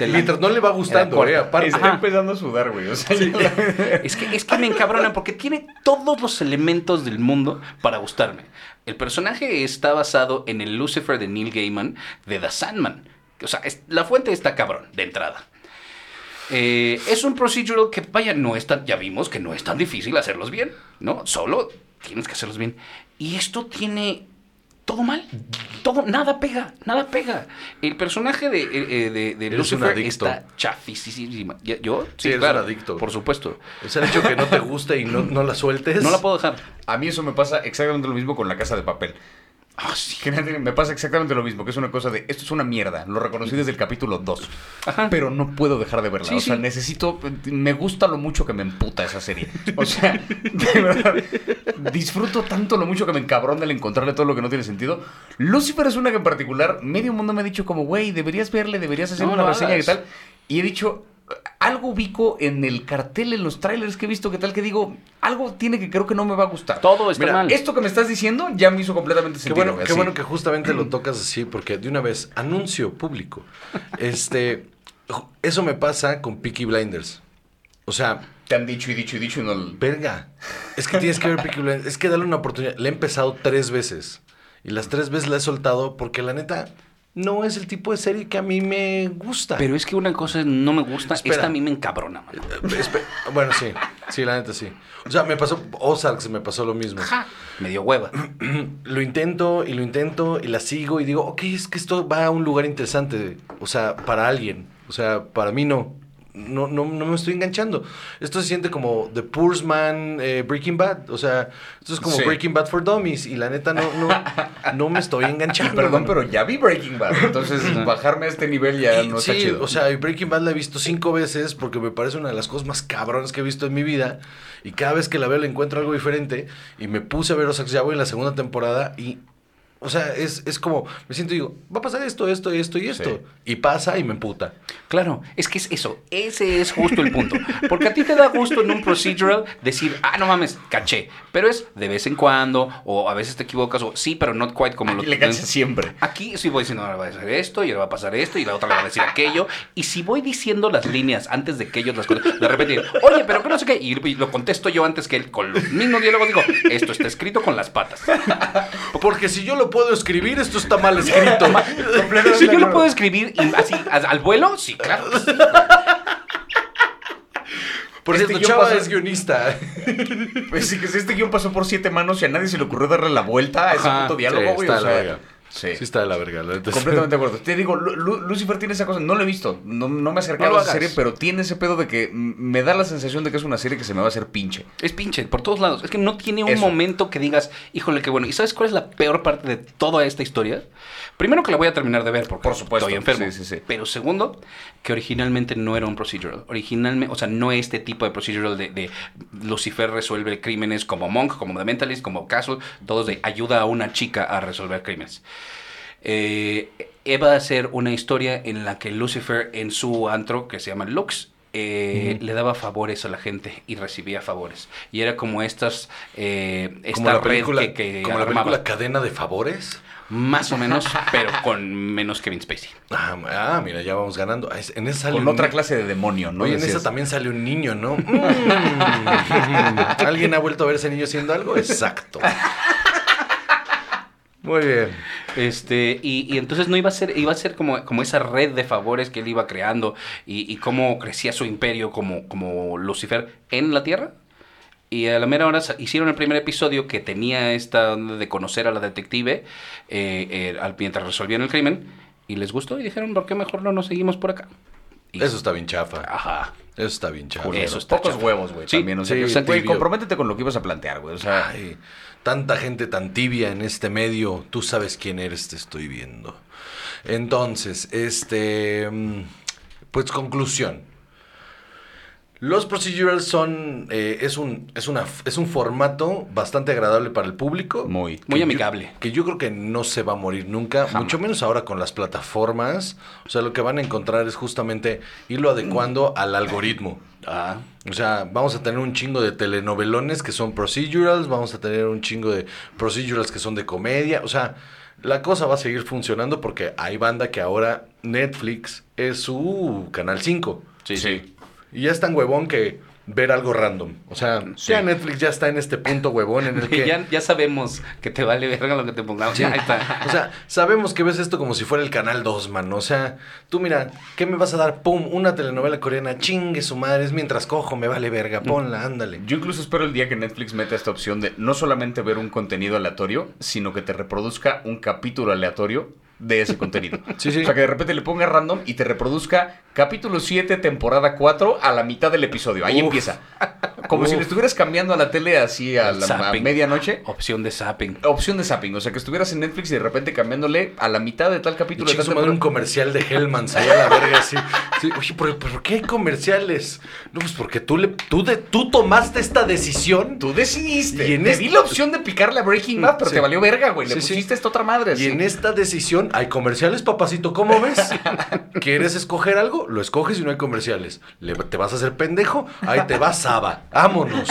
Mientras no le va gustando, eh, aparte. Está Ajá. empezando a sudar, güey. O sea, la- Es que, es que me encabrona porque tiene todos los elementos del mundo para gustarme. El personaje está basado en el Lucifer de Neil Gaiman de The Sandman. O sea, es- la fuente está cabrón, de entrada. Eh, es un procedural que, vaya, no es tan, ya vimos que no es tan difícil hacerlos bien, ¿no? Solo tienes que hacerlos bien. Y esto tiene todo mal. Todo, nada pega, nada pega. El personaje de, eh, eh, de, de Lucifer está chafísima. ¿Ya- ¿Yo? Sí, eres un adicto. Por supuesto. Es el hecho que no te guste y no, no la sueltes. No la puedo dejar. A mí eso me pasa exactamente lo mismo con la casa de papel. Ah, sí. Me pasa exactamente lo mismo, que es una cosa de, esto es una mierda, lo reconocí desde el capítulo 2, Ajá. pero no puedo dejar de verla, Sí, o sea, sí. necesito, me gusta lo mucho que me emputa esa serie, o sea, de verdad, disfruto tanto lo mucho que me encabrona el encontrarle todo lo que no tiene sentido. Lucifer es una que en particular, medio mundo me ha dicho como, güey, deberías verle, deberías hacer No una reseña y tal, y he dicho, algo ubico en el cartel, en los trailers que he visto, que tal que digo, algo tiene que creo que no me va a gustar. Todo está Mira, mal. Esto que me estás diciendo ya me hizo completamente Qué sentido. bueno, güey, qué bueno que justamente lo tocas así, porque de una vez, anuncio público. Este, eso me pasa con Peaky Blinders. O sea, Te han dicho y dicho y dicho y no... verga, es que tienes que ver Peaky Blinders, es que dale una oportunidad. Le he empezado tres veces y las tres veces la he soltado porque la neta no es el tipo de serie que a mí me gusta. Pero es que una cosa no me gusta, Espera. esta a mí me encabrona, mano. Eh, bueno, sí, sí, la neta sí. O sea, me pasó, Ozark se me pasó lo mismo. Me dio hueva. lo intento y lo intento y la sigo y digo, ok, es que esto va a un lugar interesante, o sea, para alguien, o sea, para mí no. No, no, no me estoy enganchando. Esto se siente como The Poor's Man eh, Breaking Bad. O sea, esto es como Sí. Breaking Bad for Dummies. Y la neta no, no, no me estoy enganchando. Perdón, mano. pero ya vi Breaking Bad. Entonces, bajarme a este nivel ya Y no sí, está chido. o sea, Breaking Bad la he visto cinco veces porque me parece una de las cosas más cabrones que he visto en mi vida. Y cada vez que la veo le encuentro algo diferente. Y me puse a ver Ozark, ya voy en la segunda temporada y... O sea, es, es como, me siento y digo, va a pasar esto, esto, esto y esto. Sí. Y pasa y me emputa. Claro, es que es eso, ese es justo el punto. Porque a ti te da gusto en un procedural decir, ah, no mames, caché. Pero es de vez en cuando, o a veces te equivocas, o sí, pero not quite como lo Y le cachas siempre. Aquí sí voy diciendo, ahora va a hacer esto, y ahora va a pasar esto, y la otra le va a decir aquello. Y si voy diciendo las líneas antes de que ellos las de repente, oye, pero que no sé qué, y, y lo contesto yo antes que él, con los mismos diálogos, digo, esto está escrito con las patas. Porque si yo lo puedo escribir, esto está mal escrito. Si yo lo puedo escribir y así al, vuelo, sí, claro. Por Este cierto, Chava pasó- es guionista. Pues sí, que si este guion pasó por siete manos y a nadie se le ocurrió darle la vuelta a ese Ajá, puto diálogo, sí, güey. está o sea. Sí. Sí está de la verga. Completamente de acuerdo. Te digo, Lu- Lu- Lucifer tiene esa cosa, no lo he visto, no, no me he acercado No a esa serie, pero tiene ese pedo de que me da la sensación de que es una serie que se me va a hacer pinche. Es pinche, por todos lados. Es que no tiene un Eso. momento que digas, híjole, qué bueno. ¿Y sabes cuál es la peor parte de toda esta historia? Primero que la voy a terminar de ver porque Por supuesto. estoy enfermo. Sí, sí, sí. Pero segundo, que originalmente no era un procedural. Originalmente, o sea, no este tipo de procedural de, de Lucifer resuelve crímenes como Monk, como The Mentalist, como Castle, todos de ayuda a una chica a resolver crímenes. Eh, Eva a ser una historia en la que Lucifer en su antro, que se llama Lux, eh, le daba favores a la gente y recibía favores. Y era como estas... Eh, esta Como la red película, que, que como la película Cadena de Favores. Más o menos, pero con menos Kevin Spacey. Ah, ah, mira, ya vamos ganando. Ah, En esa sale Con un otra clase de demonio, ¿no? Oye, Y en esa es. también sale un niño, ¿no? Mm. ¿Alguien ha vuelto a ver ese niño haciendo algo? Exacto. Muy bien. Este, y, y entonces no iba a ser, iba a ser como, como esa red de favores que él iba creando y, y cómo crecía su imperio como, como Lucifer en la Tierra. Y a la mera hora hicieron el primer episodio que tenía esta onda de conocer a la detective eh, eh, al- mientras resolvían el crimen. Y les gustó y dijeron, ¿por qué mejor no nos seguimos por acá? Y- Eso está bien chafa. Ajá. Eso está bien. Culero. Eso está Pocos huevos, güey, Sí, también. O sea, sí, que, o sea, güey, comprométete con lo que ibas a plantear, güey. O sea, Ay, tanta gente tan tibia en este medio. Tú sabes quién eres, te estoy viendo. Entonces, este. mm, Pues conclusión. Los procedurals son. eh, es, un, es, una, es un formato bastante agradable para el público. muy. Muy amigable. Yo, que yo creo que no se va a morir nunca, Jamás. mucho menos ahora con las plataformas. O sea, lo que van a encontrar es justamente irlo adecuando al algoritmo. Ah, O sea, vamos a tener un chingo de telenovelones que son procedurals, vamos a tener un chingo de procedurals que son de comedia. O sea, la cosa va a seguir funcionando porque hay banda que ahora Netflix es su canal 5. sí, sí. Y ya es tan huevón que ver algo random. O sea, Sí. ya Netflix ya está en este punto huevón en el que... ya, ya sabemos que te vale verga lo que te pongamos. Ya está. O sea, sabemos que ves esto como si fuera el canal 2, man. O sea, tú mira, ¿qué me vas a dar? Pum, una telenovela coreana, chingue su madre, es mientras cojo, me vale verga, ponla, ándale. Yo incluso espero el día que Netflix meta esta opción de no solamente ver un contenido aleatorio, sino que te reproduzca un capítulo aleatorio de ese contenido. Sí, sí. O sea, que de repente le ponga random y te reproduzca capítulo 7, temporada 4 a la mitad del episodio. Ahí Uf. empieza. como si le estuvieras cambiando a la tele así a, la, medianoche. Opción de zapping. Opción de zapping, o sea que estuvieras en Netflix y de repente cambiándole a la mitad de tal Y capítulo de chingue tal madre un comercial de Hellmans allá a la verga así. Sí, Oye, ¿por, por qué hay comerciales? No, pues porque tú, le, tú, de, tú tomaste esta decisión. Tú decidiste. Y en Te este- di la opción de picarle a Breaking Bad, pero te valió verga, güey. Le pusiste esta otra madre. Y así. en esta decisión hay comerciales, papacito. ¿Cómo ves? ¿Quieres escoger algo? Lo escoges y no hay comerciales. Le- ¿Te vas a hacer pendejo? Ahí te va Saba. ¡Vámonos!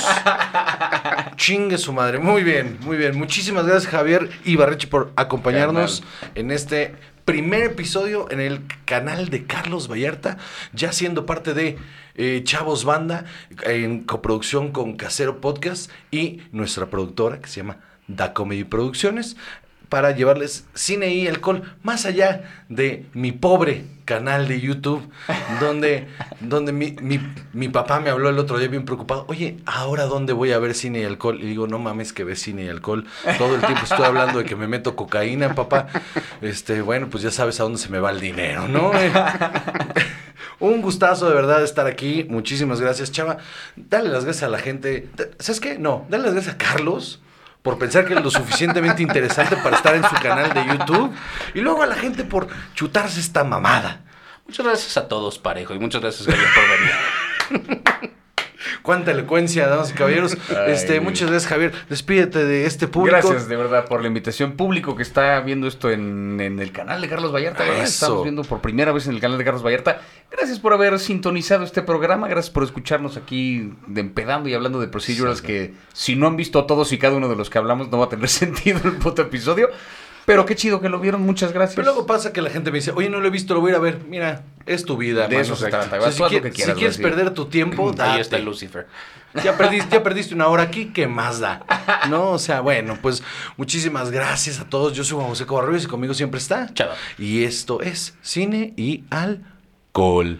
Chingue su madre. Muy bien, muy bien. Muchísimas gracias, Javier Ibarrechi, por acompañarnos en este primer episodio en el canal de Carlos Vallarta, ya siendo parte de eh, Chavos Banda, en coproducción con Casero Podcast y nuestra productora que se llama Da Comedy Producciones para llevarles cine y alcohol más allá de mi pobre canal de YouTube, donde, donde mi, mi- mi papá me habló el otro día bien preocupado, oye, ¿ahora dónde voy a ver cine y alcohol? Y digo, no mames que ves cine y alcohol. Todo el tiempo estoy hablando de que me meto cocaína, papá. Este, bueno, pues ya sabes a dónde se me va el dinero, ¿no? Un gustazo de verdad estar aquí. Muchísimas gracias, Chava. Dale las gracias a la gente. ¿Sabes qué? No, dale las gracias a Carlos por pensar que es lo suficientemente interesante para estar en su canal de YouTube. Y luego a la gente por chutarse esta mamada. Muchas gracias a todos, parejo. Y muchas gracias, Javier, por venir. Cuánta elocuencia, damas y caballeros. Ay, este, muchas gracias, Javier. Despídete de este público. Gracias de verdad por la invitación público que está viendo esto en, en el canal de Carlos Vallarta. Estamos viendo por primera vez en el canal de Carlos Vallarta. Gracias por haber sintonizado este programa. Gracias por escucharnos aquí de empedando y hablando de procedurals que si no han visto todos y cada uno de los que hablamos no va a tener sentido el puto episodio. Pero qué chido que lo vieron. Muchas gracias. Pero luego pasa que la gente me dice, oye, no lo he visto, lo voy a ir a ver. Mira, es tu vida. De eso se trata, o sea, si, que quieras, si quieres perder tu tiempo, date. Ahí está Lucifer. Ya perdiste, ya perdiste una hora aquí, ¿qué más da? No, o sea, bueno, pues muchísimas gracias a todos. Yo soy Juan José Covarrubias y conmigo siempre está. Chava. Y esto es Cine y Alcohol.